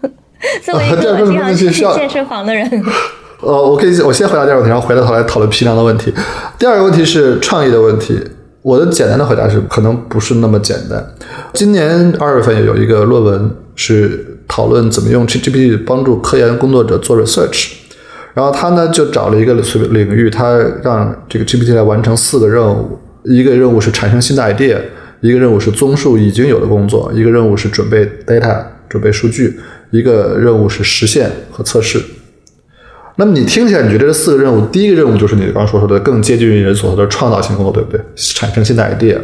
作为一个经常去个问题是要健身房的人，呃，我可以我先回答第二个问题，然后回过头来讨论皮囊的问题。第二个问题是创意的问题。我的简单的回答是，可能不是那么简单。今年二月份有一个论文是讨论怎么用 GPT 帮助科研工作者做 research，然后他呢就找了一个领域，他让这个 GPT 来完成四个任务，一个任务是产生新的 idea，一个任务是综述已经有的工作，一个任务是准备 data 准备数据，一个任务是实现和测试。那么你听起来，你觉得这四个任务，第一个任务就是你刚刚所说的更接近于人所说的创造性工作，对不对？产生新的 idea。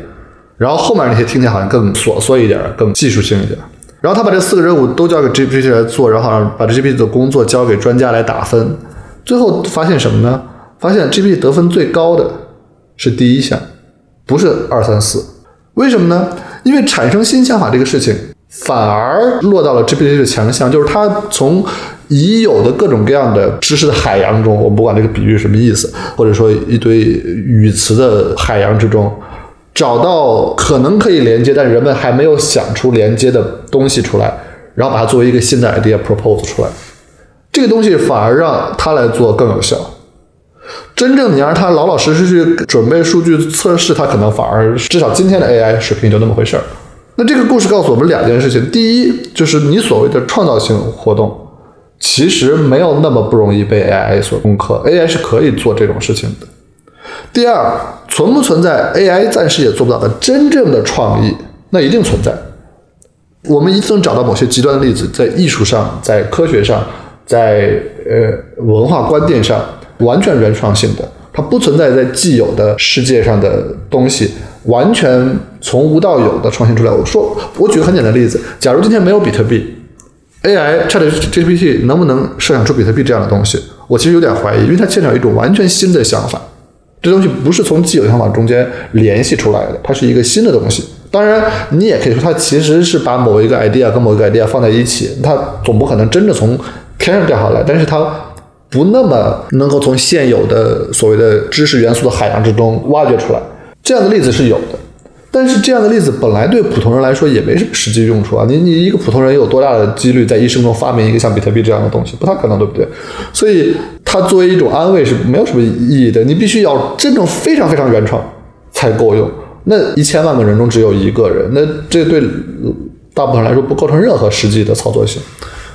然后后面那些听起来好像更琐碎一点，更技术性一点。然后他把这四个任务都交给 GPT 来做，然后好像把这 GPT 的工作交给专家来打分。最后发现什么呢？发现 GPT 得分最高的是第一项，不是二三四。为什么呢？因为产生新想法这个事情，反而落到了 GPT 的强项，就是它从已有的各种各样的知识的海洋中，我不管这个比喻什么意思，或者说一堆语词的海洋之中，找到可能可以连接，但人们还没有想出连接的东西出来，然后把它作为一个新的 idea propose 出来。这个东西反而让它来做更有效。真正你让他老老实实去准备数据测试，他可能反而至少今天的 AI 水平就那么回事儿。那这个故事告诉我们两件事情：第一，就是你所谓的创造性活动，其实没有那么不容易被 AI 所攻克，AI 是可以做这种事情的。第二，存不存在 AI 暂时也做不到的真正的创意？那一定存在。我们一定能找到某些极端的例子，在艺术上、在科学上、在呃文化观念上，完全原创性的，它不存在在既有的世界上的东西，完全从无到有的创新出来。我说，我举个很简单的例子，假如今天没有比特币，AI Chat GPT 能不能设想出比特币这样的东西？我其实有点怀疑，因为它牵扯一种完全新的想法。这东西不是从既有想法中间联系出来的，它是一个新的东西。当然，你也可以说它其实是把某一个 idea 跟某一个 idea 放在一起，它总不可能真的从天上掉下来，但是它不那么能够从现有的所谓的知识元素的海洋之中挖掘出来。这样的例子是有的，但是这样的例子本来对普通人来说也没什么实际用处啊。你你一个普通人有多大的几率在一生中发明一个像比特币这样的东西？不太可能，对不对？所以它作为一种安慰是没有什么意义的。你必须要真正非常非常原创才够用。那一千万个人中只有一个人，那这对大部分人来说不构成任何实际的操作性。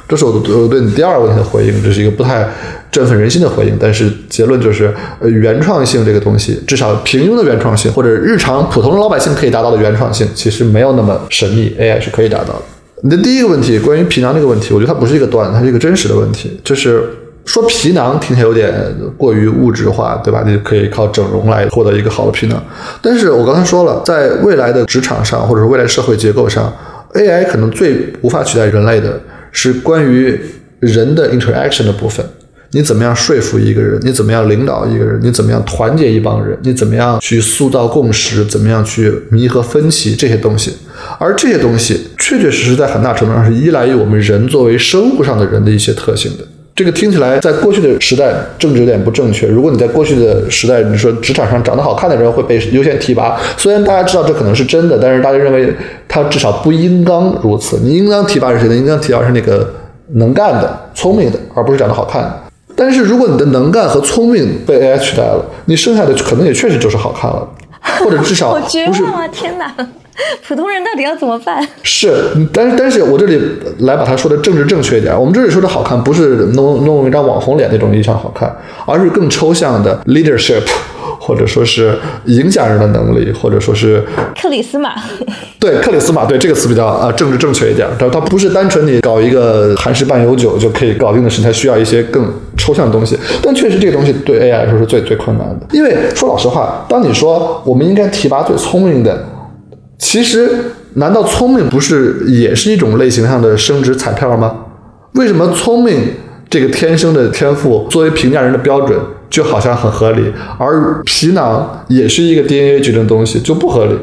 这是我的我对你第二个问题的回应，这是一个不太振奋人心的回应。但是结论就是，呃，原创性这个东西，至少平庸的原创性或者日常普通老百姓可以达到的原创性，其实没有那么神秘，AI 是可以达到的。你的第一个问题关于皮囊这个问题，我觉得它不是一个段，它是一个真实的问题，就是。说皮囊听起来有点过于物质化，对吧？你可以靠整容来获得一个好的皮囊。但是我刚才说了，在未来的职场上，或者是未来社会结构上，AI 可能最无法取代人类的是关于人的 interaction 的部分。你怎么样说服一个人？你怎么样领导一个人？你怎么样团结一帮人？你怎么样去塑造共识？怎么样去弥合分歧？这些东西，而这些东西确确实实在很大程度上是依赖于我们人作为生物上的人的一些特性的。这个听起来在过去的时代政治有点不正确。如果你在过去的时代，你说职场上长得好看的人会被优先提拔，虽然大家知道这可能是真的，但是大家认为他至少不应当如此。你应当提拔是谁呢？应当提拔是那个能干的、聪明的，而不是长得好看的。但是如果你的能干和聪明被 AI 取代了，你剩下的可能也确实就是好看了，或者至少不是望啊！天哪，普通人到底要怎么办？是，但是但是我这里来把它说的政治正确一点，我们这里说的好看，不是弄弄一张网红脸那种意义上好看，而是更抽象的 leadership，或者说是影响人的能力，或者说是克里斯马，对克里斯马，对这个词比较啊、呃政治正确一点，它它不是单纯你搞一个韩式半永久就可以搞定的事，它需要一些更抽象的东西。但确实这个东西对 AI 来说是最最困难的，因为说老实话，当你说我们应该提拔最聪明的。其实，难道聪明不是也是一种类型上的升值彩票吗？为什么聪明这个天生的天赋作为评价人的标准就好像很合理，而皮囊也是一个 DNA 决定的东西，就不合理。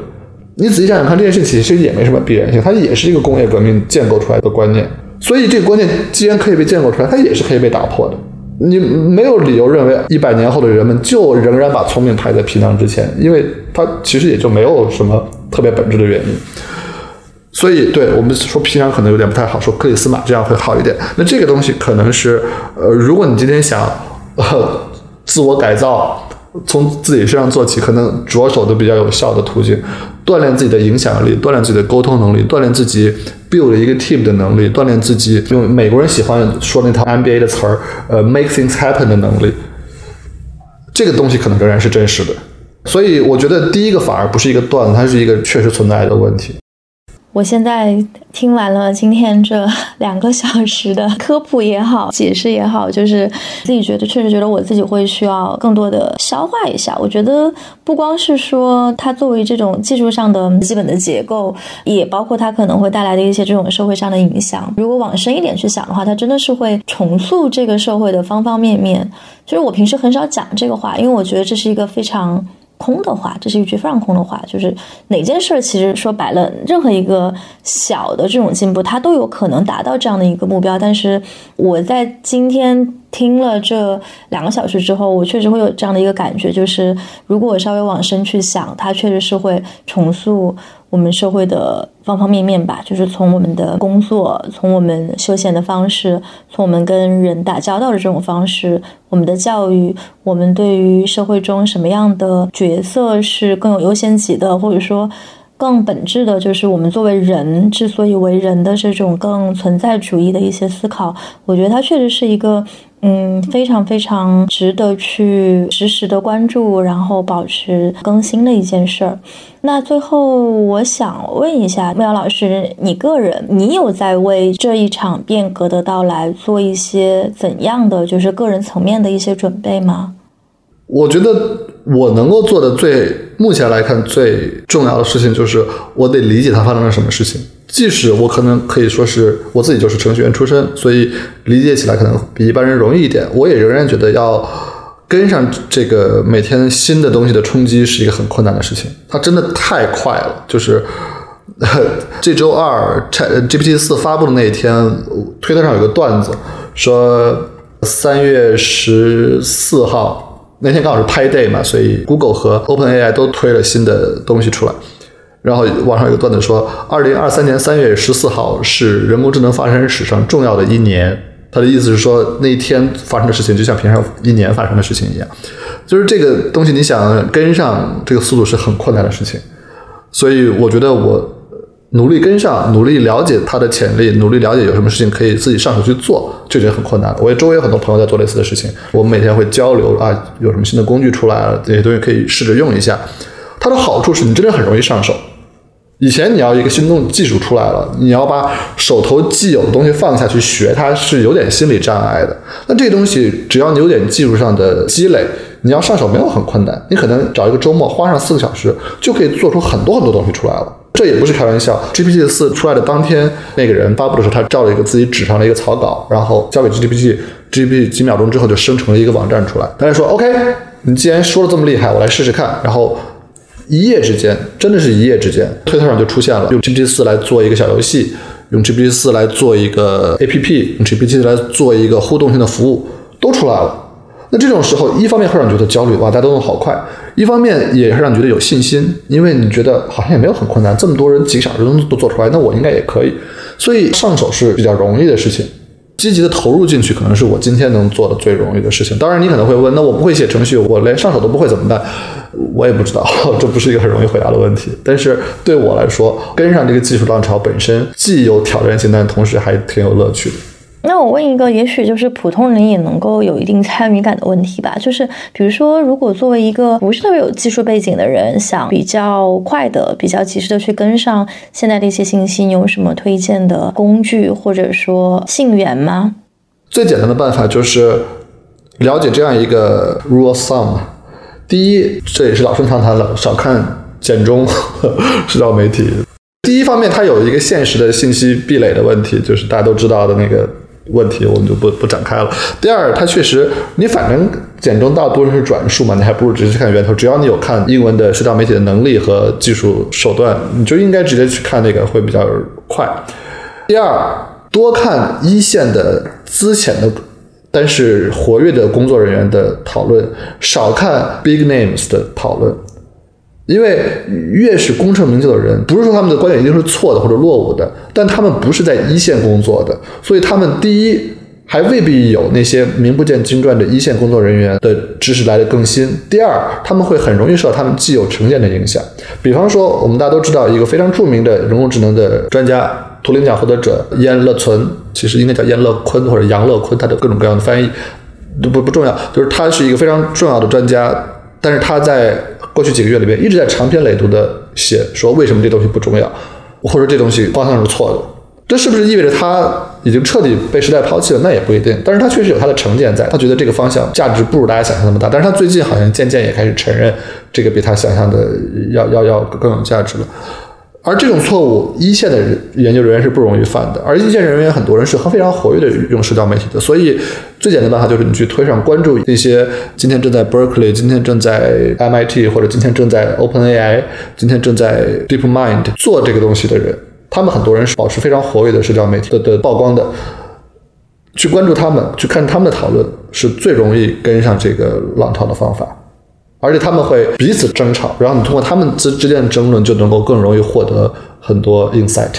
你仔细想想看，这件事其实也没什么必然性，它也是一个工业革命建构出来的观念。所以这个观念既然可以被建构出来，它也是可以被打破的。你没有理由认为一百年后的人们就仍然把聪明排在皮囊之前，因为它其实也就没有什么特别本质的原因。所以，对我们说皮囊可能有点不太好，说克里斯玛这样会好一点。那这个东西可能是，呃，如果你今天想，呃，自我改造，从自己身上做起，可能着手的比较有效的途径，锻炼自己的影响力，锻炼自己的沟通能力，锻炼自己 build 一个 team 的能力，锻炼自己用美国人喜欢说那套 MBA 的词儿，呃，make things happen 的能力。这个东西可能仍然是真实的。所以，我觉得第一个反而不是一个段子，它是一个确实存在的问题。我现在听完了今天这两个小时的科普也好，解释也好，就是自己觉得确实觉得我自己会需要更多的消化一下。我觉得不光是说它作为这种技术上的基本的结构，也包括它可能会带来的一些这种社会上的影响。如果往深一点去想的话，它真的是会重塑这个社会的方方面面。就是我平时很少讲这个话，因为我觉得这是一个非常。空的话，这是一句非常空的话。就是哪件事儿，其实说白了，任何一个小的这种进步，它都有可能达到这样的一个目标。但是我在今天听了这两个小时之后，我确实会有这样的一个感觉，就是如果我稍微往深去想，它确实是会重塑。我们社会的方方面面吧，就是从我们的工作，从我们休闲的方式，从我们跟人打交道的这种方式，我们的教育，我们对于社会中什么样的角色是更有优先级的，或者说更本质的，就是我们作为人之所以为人的这种更存在主义的一些思考，我觉得它确实是一个。嗯，非常非常值得去实时的关注，然后保持更新的一件事儿。那最后，我想问一下木瑶老师，你个人，你有在为这一场变革的到来做一些怎样的，就是个人层面的一些准备吗？我觉得我能够做的最，目前来看最重要的事情，就是我得理解它发生了什么事情。即使我可能可以说是我自己就是程序员出身，所以理解起来可能比一般人容易一点。我也仍然觉得要跟上这个每天新的东西的冲击是一个很困难的事情。它真的太快了，就是这周二 GPT 四发布的那一天，推特上有个段子说三月十四号那天刚好是 Pi Day 嘛，所以 Google 和 OpenAI 都推了新的东西出来。然后网上有个段子说，二零二三年三月十四号是人工智能发展史上重要的一年。他的意思是说，那一天发生的事情就像平常一年发生的事情一样。就是这个东西，你想跟上这个速度是很困难的事情。所以我觉得我努力跟上，努力了解它的潜力，努力了解有什么事情可以自己上手去做，就觉得很困难。我也周围有很多朋友在做类似的事情，我们每天会交流啊，有什么新的工具出来了，这些东西可以试着用一下。它的好处是你真的很容易上手。以前你要一个新动技术出来了，你要把手头既有的东西放下去学，它是有点心理障碍的。那这东西只要你有点技术上的积累，你要上手没有很困难。你可能找一个周末，花上四个小时，就可以做出很多很多东西出来了。这也不是开玩笑。GPT 四出来的当天，那个人发布的时候，他照了一个自己纸上的一个草稿，然后交给 GPT，GPT 几秒钟之后就生成了一个网站出来。大家说 OK，你既然说的这么厉害，我来试试看。然后。一夜之间，真的是一夜之间，推特上就出现了用 GPT 四来做一个小游戏，用 GPT 四来做一个 APP，用 GPT 来做一个互动性的服务，都出来了。那这种时候，一方面会让你觉得焦虑，哇，大家都弄好快；一方面也是让你觉得有信心，因为你觉得好像也没有很困难，这么多人几个小时都都做出来，那我应该也可以。所以上手是比较容易的事情。积极的投入进去，可能是我今天能做的最容易的事情。当然，你可能会问，那我不会写程序，我连上手都不会怎么办？我也不知道，这不是一个很容易回答的问题。但是对我来说，跟上这个技术浪潮本身既有挑战性，但同时还挺有乐趣的。那我问一个，也许就是普通人也能够有一定参与感的问题吧，就是比如说，如果作为一个不是特别有技术背景的人，想比较快的、比较及时的去跟上现在的一些信息，你有什么推荐的工具或者说信源吗？最简单的办法就是了解这样一个 rule of thumb。第一，这也是老生常谈了，少看简中 社交媒体。第一方面，它有一个现实的信息壁垒的问题，就是大家都知道的那个。问题，我们就不不展开了。第二，它确实，你反正简中大多数是转述嘛，你还不如直接去看源头。只要你有看英文的社交媒体的能力和技术手段，你就应该直接去看那个会比较快。第二，多看一线的资浅的。但是活跃的工作人员的讨论少看 big names 的讨论，因为越是功成名就的人，不是说他们的观点一定是错的或者落伍的，但他们不是在一线工作的，所以他们第一还未必有那些名不见经传的一线工作人员的知识来的更新。第二，他们会很容易受到他们既有成见的影响。比方说，我们大家都知道一个非常著名的人工智能的专家。图灵奖获得者燕乐存，其实应该叫燕乐坤或者杨乐坤，他的各种各样的翻译都不不重要，就是他是一个非常重要的专家，但是他在过去几个月里面一直在长篇累牍的写说为什么这东西不重要，或者这东西方向是错的，这是不是意味着他已经彻底被时代抛弃了？那也不一定，但是他确实有他的成见在，他觉得这个方向价值不如大家想象那么大，但是他最近好像渐渐也开始承认这个比他想象的要要要更有价值了。而这种错误，一线的研究人员是不容易犯的。而一线人员很多人是非常活跃的用社交媒体的，所以最简单的办法就是你去推上关注那些今天正在 Berkeley、今天正在 MIT 或者今天正在 OpenAI、今天正在 DeepMind 做这个东西的人，他们很多人是保持非常活跃的社交媒体的的曝光的，去关注他们，去看他们的讨论，是最容易跟上这个浪潮的方法。而且他们会彼此争吵，然后你通过他们之之间的争论，就能够更容易获得很多 insight。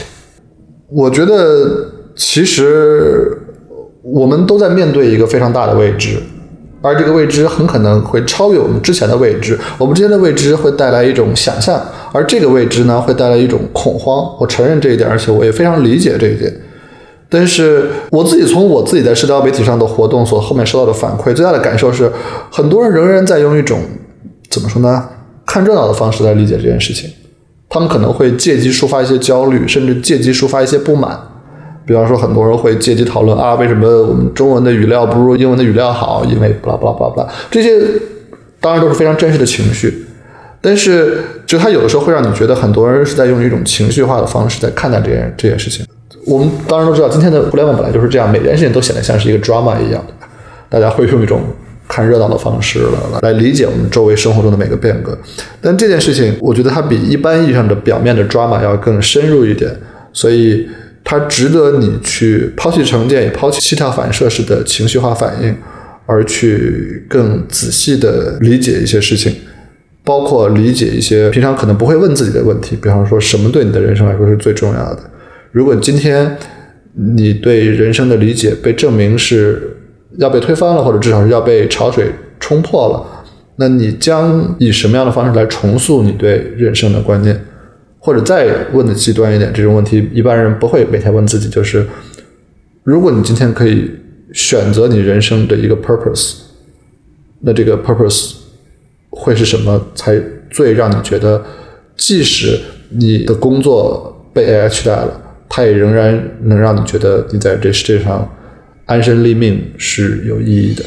我觉得其实我们都在面对一个非常大的未知，而这个未知很可能会超越我们之前的未知。我们之前的未知会带来一种想象，而这个未知呢，会带来一种恐慌。我承认这一点，而且我也非常理解这一点。但是我自己从我自己在社交媒体上的活动所后面收到的反馈，最大的感受是，很多人仍然在用一种。怎么说呢？看热闹的方式来理解这件事情，他们可能会借机抒发一些焦虑，甚至借机抒发一些不满。比方说，很多人会借机讨论啊，为什么我们中文的语料不如英文的语料好？因为巴拉巴拉巴拉巴拉，这些当然都是非常真实的情绪。但是，就他有的时候会让你觉得，很多人是在用一种情绪化的方式在看待这件这件事情。我们当然都知道，今天的互联网本来就是这样，每件事情都显得像是一个 drama 一样，大家会用一种。看热闹的方式了，来理解我们周围生活中的每个变革。但这件事情，我觉得它比一般意义上的表面的 drama 要更深入一点，所以它值得你去抛弃成见，也抛弃膝跳反射式的情绪化反应，而去更仔细的理解一些事情，包括理解一些平常可能不会问自己的问题。比方说，什么对你的人生来说是最重要的？如果今天你对人生的理解被证明是。要被推翻了，或者至少是要被潮水冲破了，那你将以什么样的方式来重塑你对人生的观念？或者再问的极端一点，这种问题一般人不会每天问自己，就是如果你今天可以选择你人生的一个 purpose，那这个 purpose 会是什么？才最让你觉得，即使你的工作被 AI 取代了，它也仍然能让你觉得你在这世界上。安身立命是有意义的。